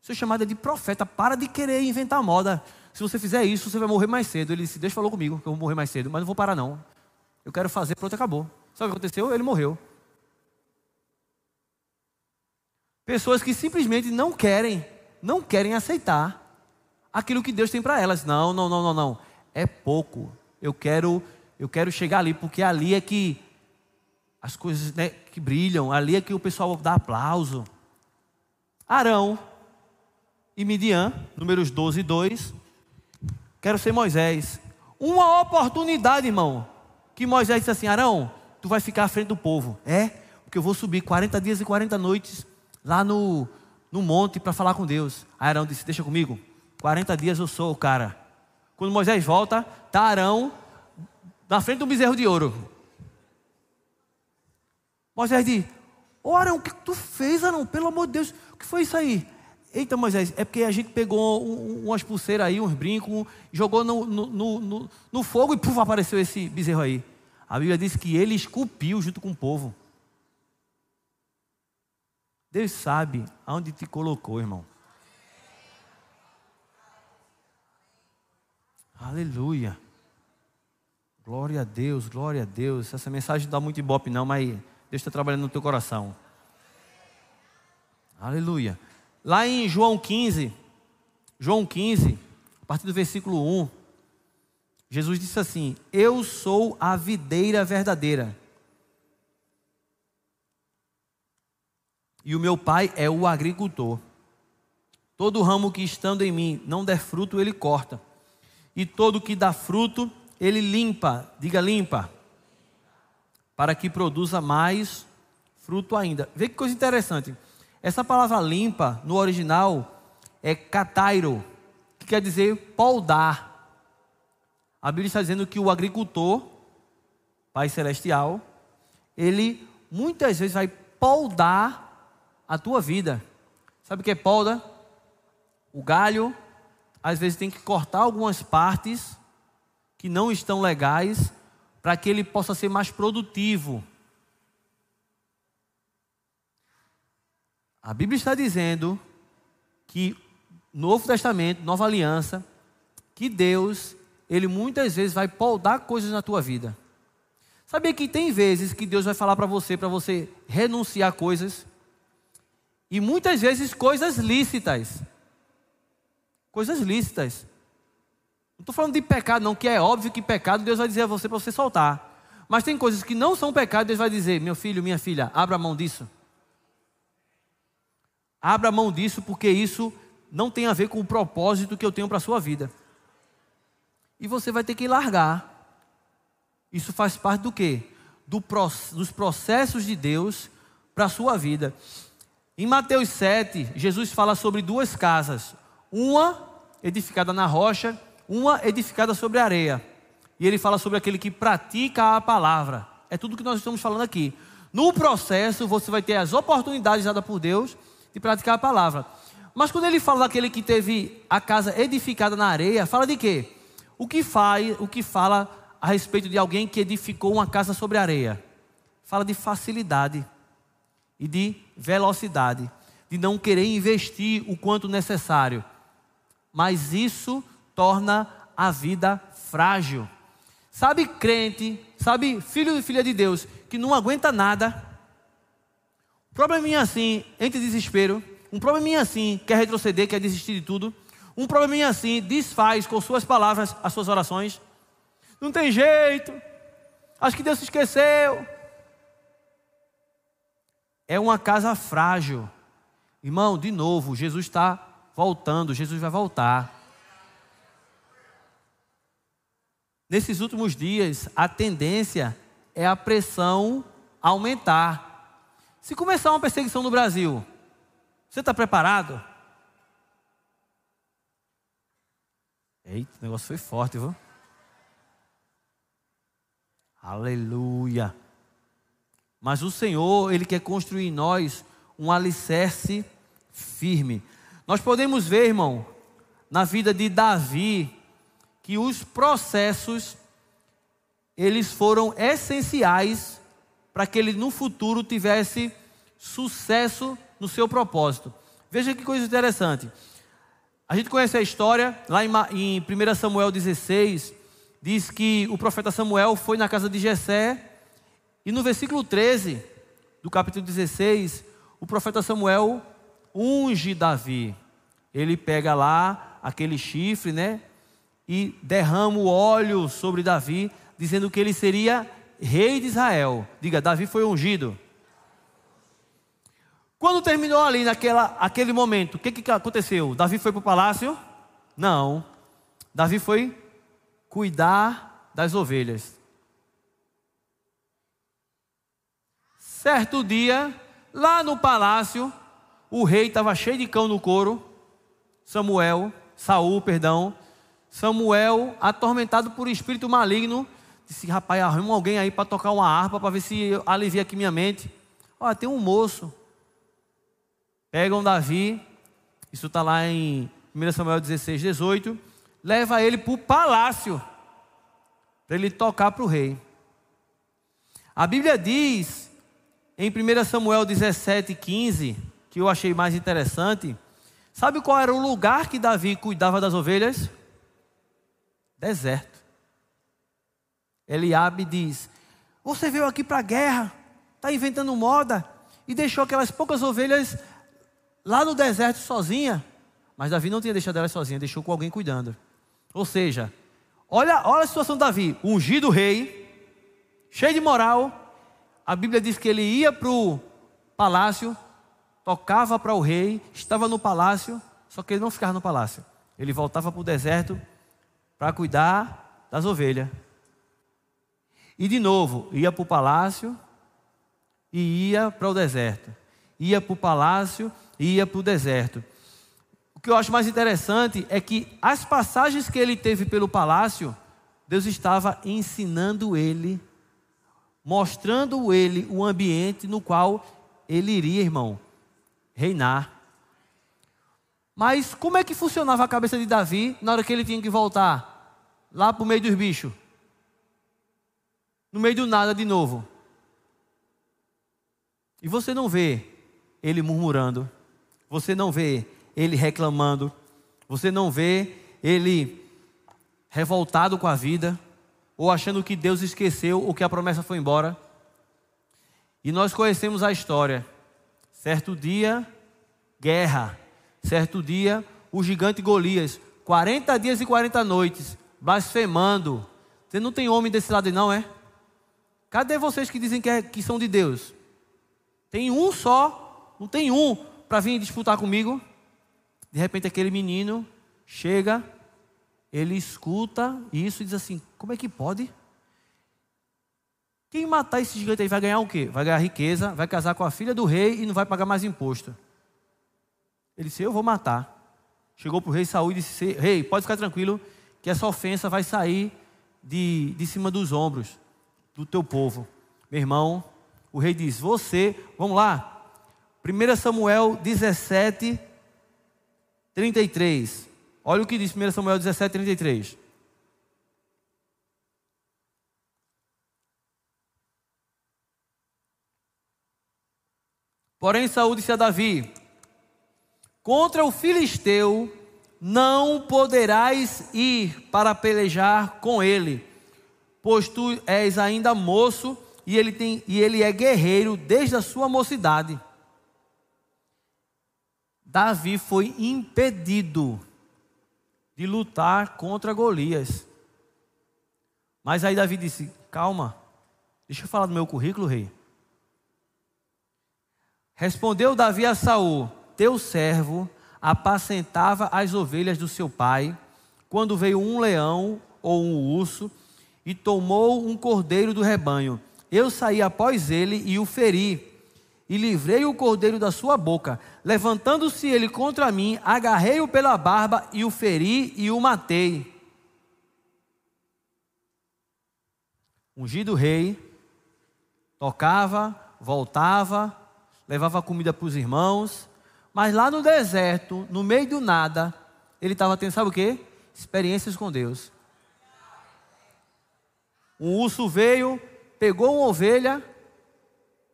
Seu chamado é de profeta. Para de querer inventar moda. Se você fizer isso, você vai morrer mais cedo. Ele disse: Deus falou comigo que eu vou morrer mais cedo, mas não vou parar, não. Eu quero fazer, pronto, acabou. Sabe o que aconteceu? Ele morreu. Pessoas que simplesmente não querem, não querem aceitar aquilo que Deus tem para elas. Não, não, não, não, não. É pouco. Eu quero, eu quero chegar ali porque ali é que as coisas né, que brilham, ali é que o pessoal dá aplauso. Arão e Midian, números 12 e 2. Quero ser Moisés. Uma oportunidade, irmão, que Moisés disse assim: Arão, tu vai ficar à frente do povo. É, porque eu vou subir 40 dias e 40 noites lá no, no monte para falar com Deus. Aí Arão disse: Deixa comigo, 40 dias eu sou o cara. Quando Moisés volta, está Arão na frente do bezerro de ouro. Moisés diz: Ô oh, Arão, o que tu fez, Arão? Pelo amor de Deus, o que foi isso aí? Eita, Moisés, é porque a gente pegou um, umas pulseiras aí, uns brincos, jogou no, no, no, no, fogo e puf, apareceu esse bezerro aí. A Bíblia diz que ele esculpiu junto com o povo. Deus sabe aonde te colocou, irmão. Aleluia. Glória a Deus, glória a Deus. Essa mensagem não dá muito ibope não, mas Deus está trabalhando no teu coração. Aleluia. Lá em João 15, João 15, a partir do versículo 1, Jesus disse assim: Eu sou a videira verdadeira. E o meu pai é o agricultor. Todo ramo que estando em mim não der fruto, ele corta. E todo que dá fruto, ele limpa. Diga limpa para que produza mais fruto ainda. Vê que coisa interessante. Essa palavra limpa, no original, é catairo, que quer dizer poldar. A Bíblia está dizendo que o agricultor, Pai Celestial, ele muitas vezes vai poldar a tua vida. Sabe o que é polda? O galho, às vezes tem que cortar algumas partes que não estão legais para que ele possa ser mais produtivo. A Bíblia está dizendo que Novo Testamento, Nova Aliança, que Deus, ele muitas vezes vai poldar coisas na tua vida. Sabia que tem vezes que Deus vai falar para você, para você renunciar a coisas, e muitas vezes coisas lícitas. Coisas lícitas. Não estou falando de pecado, não, que é óbvio que pecado Deus vai dizer a você para você soltar. Mas tem coisas que não são pecado, Deus vai dizer: meu filho, minha filha, abra mão disso. Abra mão disso, porque isso não tem a ver com o propósito que eu tenho para a sua vida. E você vai ter que largar. Isso faz parte do quê? Do, dos processos de Deus para a sua vida. Em Mateus 7, Jesus fala sobre duas casas. Uma edificada na rocha uma edificada sobre areia. E ele fala sobre aquele que pratica a palavra. É tudo que nós estamos falando aqui. No processo, você vai ter as oportunidades dadas por Deus de praticar a palavra. Mas quando ele fala daquele que teve a casa edificada na areia, fala de quê? O que faz, o que fala a respeito de alguém que edificou uma casa sobre areia? Fala de facilidade e de velocidade, de não querer investir o quanto necessário. Mas isso torna a vida frágil. sabe crente, sabe filho e filha de Deus, que não aguenta nada. Um probleminha assim, entre desespero. Um probleminha assim, quer retroceder, quer desistir de tudo. Um probleminha assim, desfaz com suas palavras as suas orações. Não tem jeito. Acho que Deus se esqueceu. É uma casa frágil. Irmão, de novo, Jesus está voltando, Jesus vai voltar. Nesses últimos dias, a tendência é a pressão aumentar. Se começar uma perseguição no Brasil, você está preparado? Eita, o negócio foi forte, viu? Aleluia. Mas o Senhor, Ele quer construir em nós um alicerce firme. Nós podemos ver, irmão, na vida de Davi, que os processos eles foram essenciais para que ele no futuro tivesse sucesso no seu propósito. Veja que coisa interessante. A gente conhece a história, lá em 1 Samuel 16, diz que o profeta Samuel foi na casa de Jessé, e no versículo 13 do capítulo 16, o profeta Samuel unge Davi. Ele pega lá aquele chifre, né? e derrama o óleo sobre Davi, dizendo que ele seria rei de Israel. Diga, Davi foi ungido. Quando terminou ali naquela, aquele momento, o que, que aconteceu? Davi foi para o palácio? Não. Davi foi cuidar das ovelhas. Certo dia, lá no palácio, o rei estava cheio de cão no couro. Samuel, Saul, perdão, Samuel, atormentado por espírito maligno, disse: Rapaz, arruma alguém aí para tocar uma harpa para ver se alivia aqui minha mente. Olha, tem um moço. Pegam Davi, isso está lá em 1 Samuel 16, 18. Leva ele para o palácio, para ele tocar para o rei. A Bíblia diz, em 1 Samuel 17, 15, que eu achei mais interessante. Sabe qual era o lugar que Davi cuidava das ovelhas? deserto. Eliabe diz: Você veio aqui para a guerra, está inventando moda e deixou aquelas poucas ovelhas lá no deserto sozinha. Mas Davi não tinha deixado elas sozinha, deixou com alguém cuidando. Ou seja, olha, olha a situação de Davi, ungido rei, cheio de moral. A Bíblia diz que ele ia para o palácio, tocava para o rei, estava no palácio, só que ele não ficava no palácio. Ele voltava para o deserto para cuidar das ovelhas. E de novo, ia para o palácio e ia para o deserto. Ia para o palácio e ia para o deserto. O que eu acho mais interessante é que as passagens que ele teve pelo palácio, Deus estava ensinando ele, mostrando ele o ambiente no qual ele iria, irmão, reinar. Mas como é que funcionava a cabeça de Davi na hora que ele tinha que voltar? Lá para o meio dos bichos. No meio do nada de novo. E você não vê ele murmurando. Você não vê ele reclamando. Você não vê ele revoltado com a vida. Ou achando que Deus esqueceu ou que a promessa foi embora. E nós conhecemos a história. Certo dia, guerra Certo dia, o gigante Golias, 40 dias e 40 noites, blasfemando. Você não tem homem desse lado não, é? Cadê vocês que dizem que, é, que são de Deus? Tem um só, não tem um para vir disputar comigo. De repente, aquele menino chega, ele escuta isso e diz assim: Como é que pode? Quem matar esse gigante aí vai ganhar o quê? Vai ganhar riqueza, vai casar com a filha do rei e não vai pagar mais imposto. Ele disse: Eu vou matar. Chegou para o rei Saul e disse: Rei, pode ficar tranquilo, que essa ofensa vai sair de, de cima dos ombros do teu povo. Meu irmão, o rei diz: Você, vamos lá. 1 Samuel 17, 33. Olha o que diz 1 Samuel 17, 33. Porém, Saúl disse a Davi: Contra o filisteu não poderás ir para pelejar com ele, pois tu és ainda moço e ele, tem, e ele é guerreiro desde a sua mocidade. Davi foi impedido de lutar contra Golias. Mas aí Davi disse: Calma, deixa eu falar do meu currículo, rei. Respondeu Davi a Saul: Teu servo apacentava as ovelhas do seu pai, quando veio um leão ou um urso e tomou um cordeiro do rebanho. Eu saí após ele e o feri, e livrei o cordeiro da sua boca. Levantando-se ele contra mim, agarrei-o pela barba e o feri e o matei. Ungido rei, tocava, voltava, levava comida para os irmãos, mas lá no deserto, no meio do nada, ele estava tendo, sabe o que? Experiências com Deus. Um urso veio, pegou uma ovelha,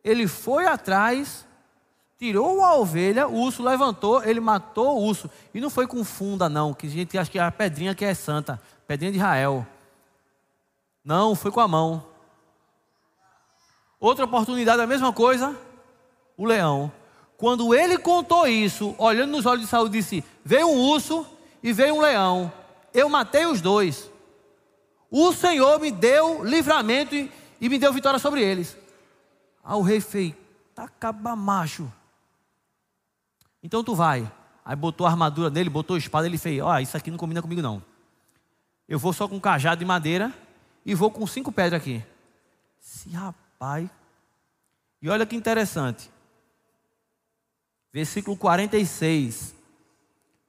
ele foi atrás, tirou a ovelha, o urso levantou, ele matou o urso. E não foi com funda, não, que a gente acha que é a pedrinha que é santa, pedrinha de Israel. Não, foi com a mão. Outra oportunidade, a mesma coisa, o leão. Quando ele contou isso, olhando nos olhos de Saul, disse: Veio um urso e veio um leão. Eu matei os dois. O Senhor me deu livramento e, e me deu vitória sobre eles. Aí o rei fez: Tacaba macho. Então tu vai. Aí botou a armadura nele, botou a espada, ele fez: Ó, oh, isso aqui não combina comigo não. Eu vou só com um cajado de madeira e vou com cinco pedras aqui. Se rapaz. E olha que interessante. Versículo 46.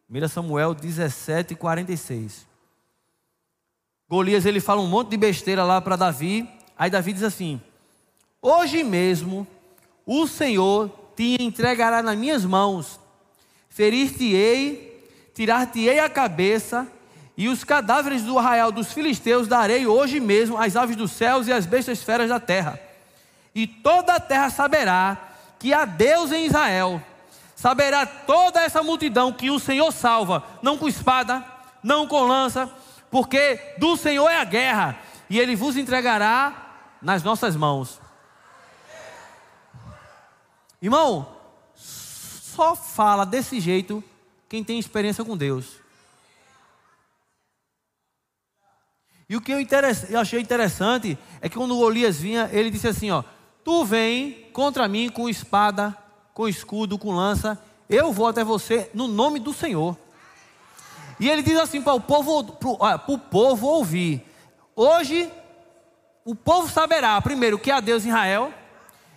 1 Samuel 17, 46. Golias ele fala um monte de besteira lá para Davi. Aí Davi diz assim: Hoje mesmo o Senhor te entregará nas minhas mãos, ferir-te-ei, tirar-te-ei a cabeça e os cadáveres do arraial dos filisteus darei hoje mesmo às aves dos céus e às bestas feras da terra. E toda a terra saberá que há Deus em Israel. Saberá toda essa multidão que o Senhor salva, não com espada, não com lança, porque do Senhor é a guerra, e ele vos entregará nas nossas mãos. Irmão, só fala desse jeito quem tem experiência com Deus. E o que eu, eu achei interessante é que quando Golias vinha, ele disse assim: ó, tu vem contra mim com espada, com escudo, com lança, eu vou até você no nome do Senhor. E ele diz assim para o povo, para o povo ouvir. Hoje o povo saberá, primeiro, que há Deus em Israel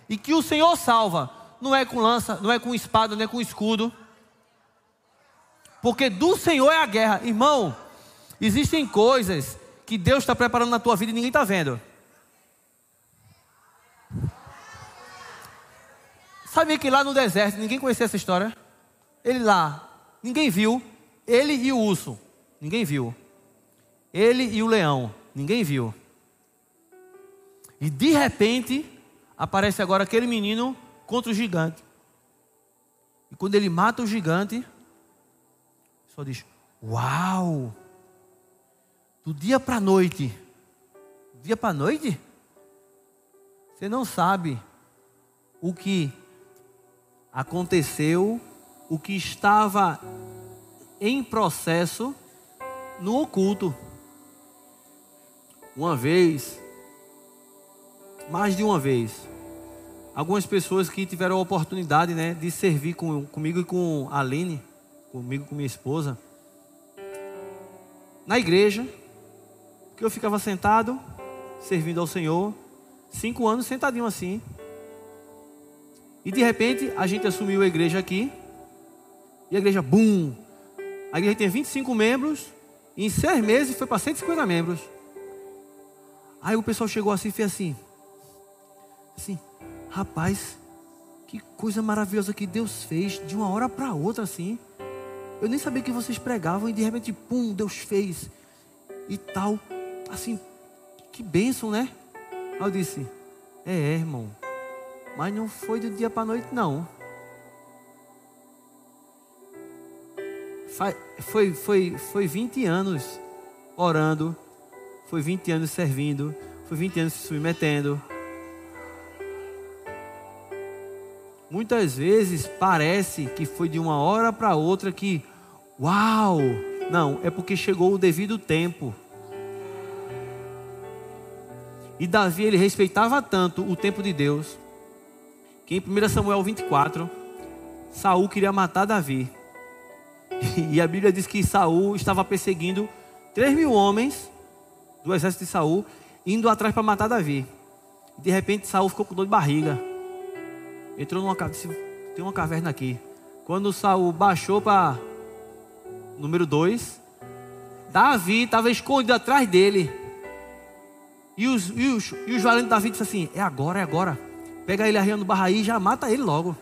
e que o Senhor salva. Não é com lança, não é com espada, não é com escudo. Porque do Senhor é a guerra. Irmão, existem coisas que Deus está preparando na tua vida e ninguém está vendo. Sabia que lá no deserto ninguém conhecia essa história? Ele lá, ninguém viu. Ele e o urso, ninguém viu. Ele e o leão, ninguém viu. E de repente, aparece agora aquele menino contra o gigante. E quando ele mata o gigante, só diz: Uau! do dia para a noite. Dia para a noite? Você não sabe o que aconteceu, o que estava em processo no oculto. Uma vez, mais de uma vez, algumas pessoas que tiveram a oportunidade né, de servir com, comigo e com a Aline, comigo com minha esposa, na igreja, que eu ficava sentado, servindo ao Senhor, cinco anos sentadinho assim. E de repente a gente assumiu a igreja aqui. E a igreja, bum! A igreja tem 25 membros. E em seis meses foi para 150 membros. Aí o pessoal chegou assim e fez assim. Assim, rapaz, que coisa maravilhosa que Deus fez de uma hora para outra assim. Eu nem sabia que vocês pregavam e de repente, pum, Deus fez e tal assim, que bênção, né? Aí eu disse, é, é irmão, mas não foi do dia para noite, não. Foi, foi, foi 20 anos orando, foi 20 anos servindo, foi 20 anos se submetendo. Muitas vezes parece que foi de uma hora para outra que, uau! Não, é porque chegou o devido tempo. E Davi ele respeitava tanto o tempo de Deus que em 1 Samuel 24 Saul queria matar Davi. E a Bíblia diz que Saul estava perseguindo 3 mil homens do exército de Saul, indo atrás para matar Davi. De repente Saul ficou com dor de barriga. Entrou numa disse, tem uma caverna aqui. Quando Saul baixou para número 2, Davi estava escondido atrás dele. E os, e os, e os valentes Davi disse assim: É agora, é agora. Pega ele arriando barra aí e já mata ele logo.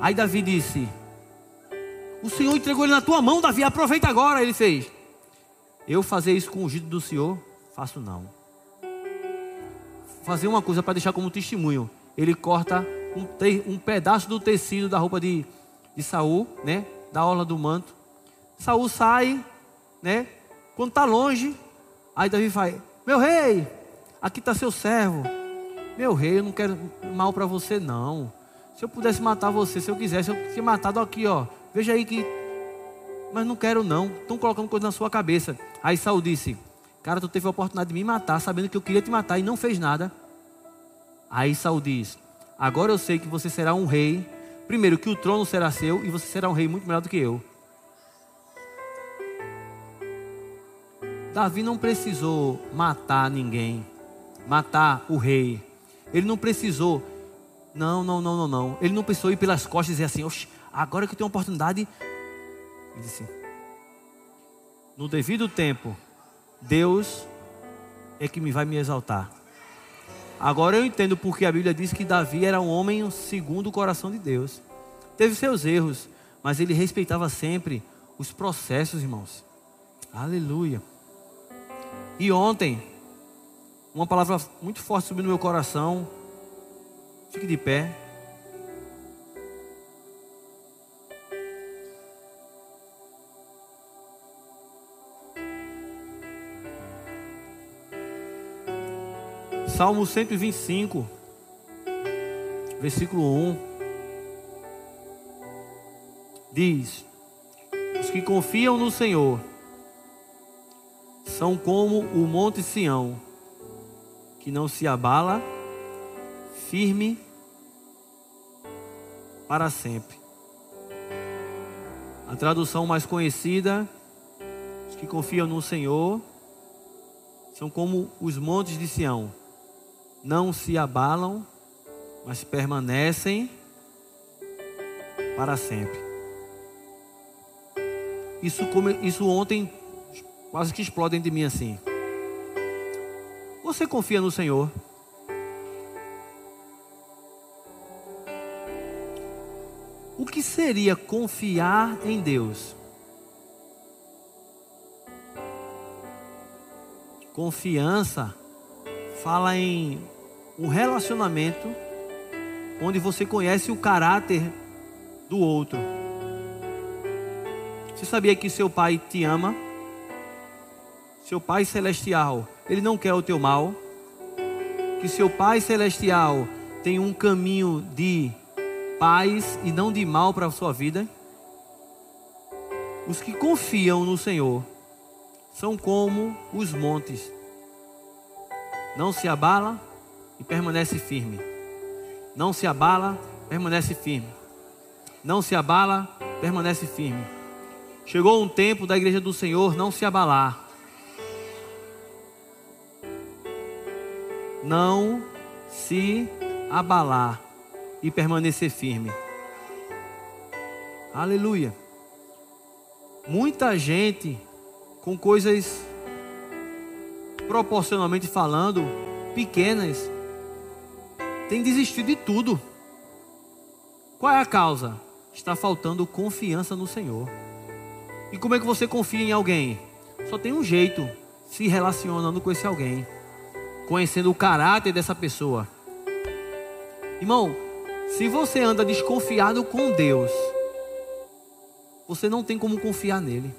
Aí Davi disse: O Senhor entregou ele na tua mão, Davi, aproveita agora. Ele fez: Eu fazer isso com o ungido do Senhor? Faço não. Fazer uma coisa para deixar como testemunho. Ele corta um, te, um pedaço do tecido da roupa de, de Saul, né? Da orla do manto. Saul sai, né? Quando está longe, aí Davi faz: Meu rei, aqui está seu servo. Meu rei, eu não quero mal para você, não. Se eu pudesse matar você, se eu quisesse, eu tinha matado aqui, ó. Veja aí que. Mas não quero, não. Estão colocando coisa na sua cabeça. Aí Saul disse: Cara, tu teve a oportunidade de me matar, sabendo que eu queria te matar e não fez nada. Aí Saul diz: Agora eu sei que você será um rei. Primeiro, que o trono será seu e você será um rei muito melhor do que eu. Davi não precisou matar ninguém, matar o rei. Ele não precisou não, não, não, não, não. Ele não pensou ir pelas costas e dizer assim, Oxe, agora que eu tenho uma oportunidade. Ele disse, no devido tempo, Deus é que me vai me exaltar. Agora eu entendo porque a Bíblia diz que Davi era um homem segundo o coração de Deus. Teve seus erros, mas ele respeitava sempre os processos, irmãos. Aleluia. E ontem, uma palavra muito forte subiu no meu coração. Fique de pé. Salmo 125, versículo 1. Diz: Os que confiam no Senhor são como o monte Sião, que não se abala, firme para sempre. A tradução mais conhecida, os que confiam no Senhor, são como os montes de Sião, não se abalam, mas permanecem para sempre. Isso, isso ontem quase que explodem de mim assim. Você confia no Senhor? O que seria confiar em Deus? Confiança fala em um relacionamento onde você conhece o caráter do outro. Você sabia que seu pai te ama? Seu pai celestial, ele não quer o teu mal. Que seu pai celestial tem um caminho de paz e não de mal para a sua vida. Os que confiam no Senhor são como os montes. Não se abala e permanece firme. Não se abala, permanece firme. Não se abala, permanece firme. Chegou um tempo da igreja do Senhor não se abalar. Não se abalar e permanecer firme. Aleluia. Muita gente com coisas proporcionalmente falando pequenas tem desistido de tudo. Qual é a causa? Está faltando confiança no Senhor. E como é que você confia em alguém? Só tem um jeito, se relacionando com esse alguém, conhecendo o caráter dessa pessoa. Irmão, se você anda desconfiado com Deus, você não tem como confiar nele.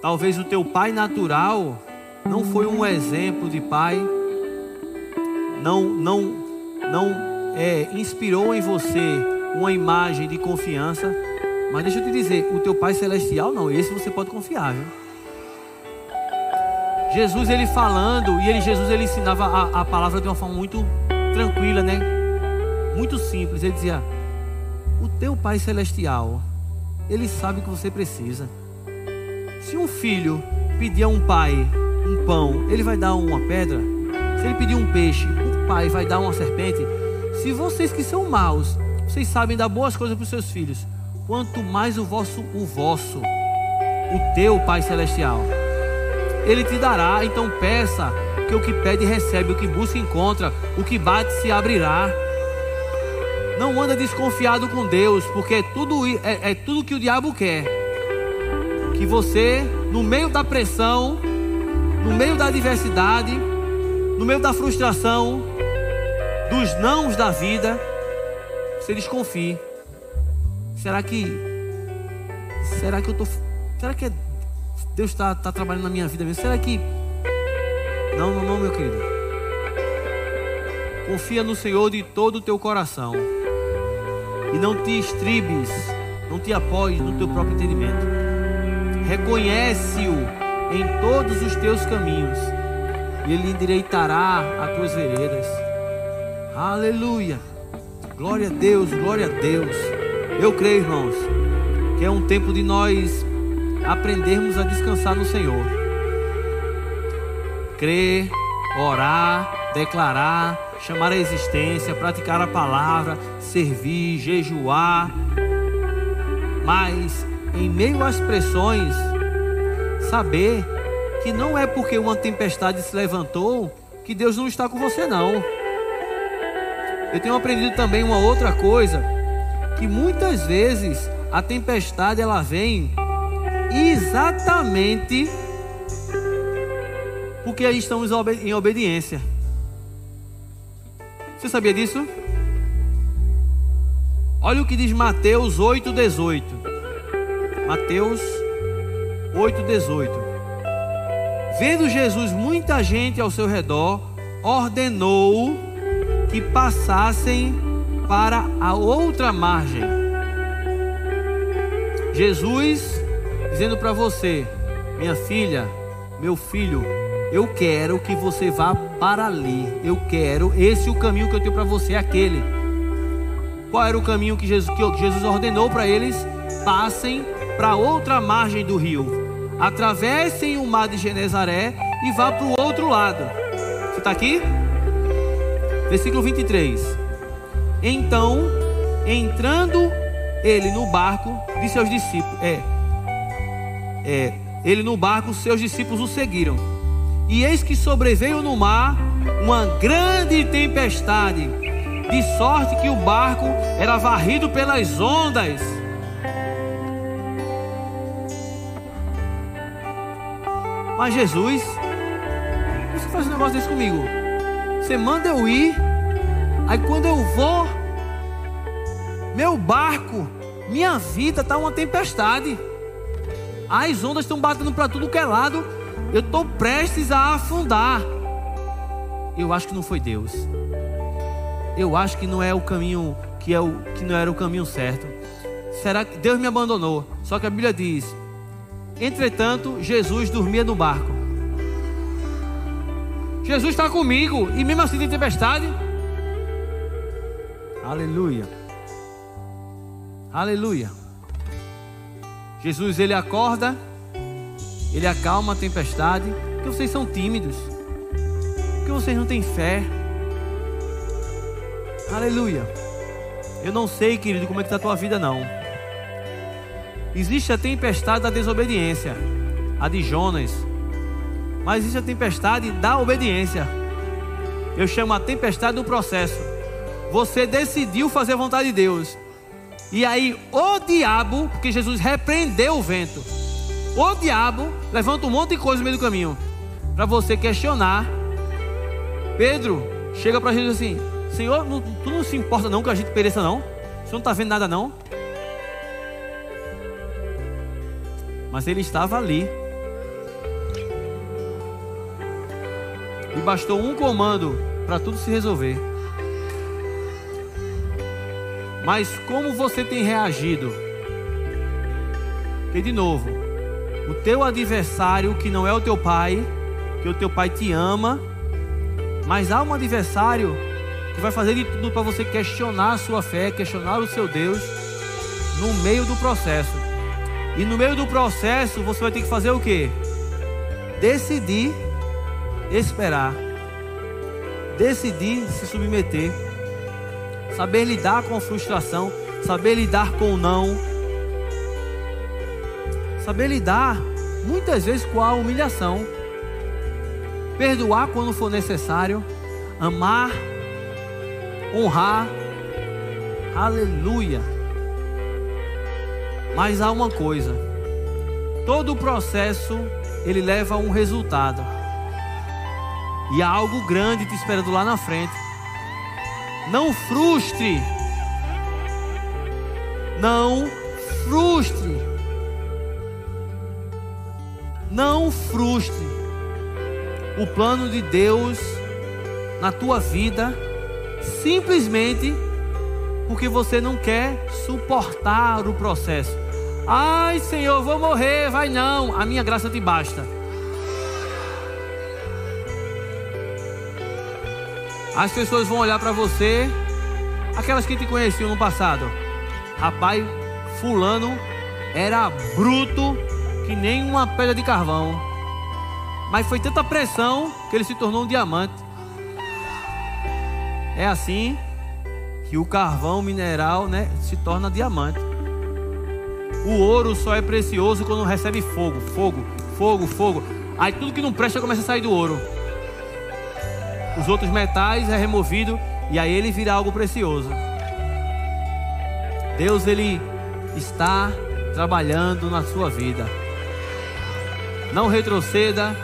Talvez o teu pai natural não foi um exemplo de pai, não, não, não é, inspirou em você uma imagem de confiança, mas deixa eu te dizer, o teu Pai Celestial não, esse você pode confiar, viu? Jesus ele falando e ele Jesus ele ensinava a, a palavra de uma forma muito tranquila, né? Muito simples. Ele dizia: "O teu Pai Celestial, ele sabe o que você precisa. Se um filho pedir a um pai um pão, ele vai dar uma pedra? Se ele pedir um peixe, pai vai dar uma serpente? Se vocês que são maus, vocês sabem dar boas coisas para os seus filhos, quanto mais o vosso, o vosso, o teu Pai Celestial, Ele te dará. Então peça, que o que pede recebe, o que busca encontra, o que bate se abrirá. Não anda desconfiado com Deus, porque é tudo, é, é tudo que o diabo quer. Que você, no meio da pressão, no meio da adversidade, no meio da frustração, dos nãos da vida, você desconfie. Será que. Será que eu tô. Será que é, Deus está tá trabalhando na minha vida mesmo? Será que. Não, não, não, meu querido. Confia no Senhor de todo o teu coração. E não te estribes, não te apoies no teu próprio entendimento. Reconhece-o em todos os teus caminhos, e Ele endireitará as tuas veredas. Aleluia. Glória a Deus, glória a Deus. Eu creio, irmãos, que é um tempo de nós aprendermos a descansar no Senhor. Crer, orar, declarar, chamar a existência, praticar a palavra, servir, jejuar. Mas, em meio às pressões, saber que não é porque uma tempestade se levantou que Deus não está com você, não. Eu tenho aprendido também uma outra coisa, que muitas vezes a tempestade ela vem exatamente porque estamos em obediência. Você sabia disso? Olha o que diz Mateus 8,18. Mateus 8,18. Vendo Jesus muita gente ao seu redor, ordenou que passassem para a outra margem. Jesus dizendo para você, minha filha, meu filho, eu quero que você vá para ali. Eu quero, esse é o caminho que eu tenho para você, é aquele. Qual era o caminho que Jesus, que Jesus ordenou para eles? Passem para outra margem do rio. Atravessem o mar de Genezaré e vá para o outro lado. Você está aqui? Versículo 23. Então, entrando ele no barco, disse seus discípulos: É, é, ele no barco, seus discípulos o seguiram. E eis que sobreveio no mar uma grande tempestade, de sorte que o barco era varrido pelas ondas. Mas Jesus, você faz um negócio desse comigo. Você manda eu ir, aí quando eu vou, meu barco, minha vida está uma tempestade. As ondas estão batendo para tudo que é lado. Eu estou prestes a afundar. Eu acho que não foi Deus. Eu acho que não é o caminho que é o que não era o caminho certo. Será que Deus me abandonou? Só que a Bíblia diz: Entretanto, Jesus dormia no barco. Jesus está comigo e mesmo assim tem tempestade. Aleluia. Aleluia. Jesus ele acorda, ele acalma a tempestade, porque vocês são tímidos, porque vocês não têm fé. Aleluia. Eu não sei, querido, como é que está a tua vida não. Existe a tempestade da desobediência, a de Jonas, mas existe a tempestade da obediência. Eu chamo a tempestade do processo. Você decidiu fazer a vontade de Deus. E aí o diabo, porque Jesus repreendeu o vento. O diabo levanta um monte de coisa no meio do caminho para você questionar. Pedro chega para Jesus assim: Senhor, não, tu não se importa não que a gente pereça não? Você não está vendo nada não? Mas ele estava ali E bastou um comando para tudo se resolver. Mas como você tem reagido? E de novo, o teu adversário que não é o teu pai, que o teu pai te ama, mas há um adversário que vai fazer de tudo para você questionar a sua fé, questionar o seu Deus no meio do processo. E no meio do processo você vai ter que fazer o que? Decidir esperar. Decidir se submeter. Saber lidar com a frustração, saber lidar com o não. Saber lidar muitas vezes com a humilhação. Perdoar quando for necessário, amar, honrar. Aleluia. Mas há uma coisa. Todo o processo ele leva a um resultado. E há algo grande te esperando lá na frente. Não frustre. Não frustre. Não frustre o plano de Deus na tua vida simplesmente porque você não quer suportar o processo. Ai, Senhor, vou morrer. Vai não, a minha graça te basta. As pessoas vão olhar para você, aquelas que te conheciam no passado. Rapaz, fulano era bruto que nem uma pedra de carvão. Mas foi tanta pressão que ele se tornou um diamante. É assim que o carvão mineral, né, se torna diamante. O ouro só é precioso quando recebe fogo, fogo, fogo, fogo. Aí tudo que não presta começa a sair do ouro. Os outros metais é removido e aí ele vira algo precioso. Deus ele está trabalhando na sua vida. Não retroceda,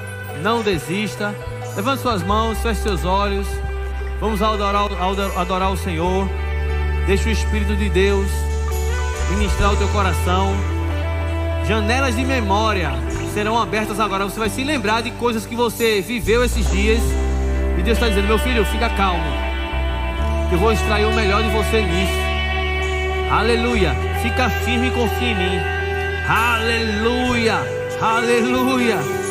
não desista. Levante suas mãos, feche seus olhos. Vamos adorar, adorar o Senhor. Deixe o Espírito de Deus ministrar o teu coração. Janelas de memória serão abertas agora. Você vai se lembrar de coisas que você viveu esses dias. E Deus está dizendo: Meu filho, fica calmo. Eu vou extrair o melhor de você nisso. Aleluia. Fica firme e confia em mim. Aleluia. Aleluia.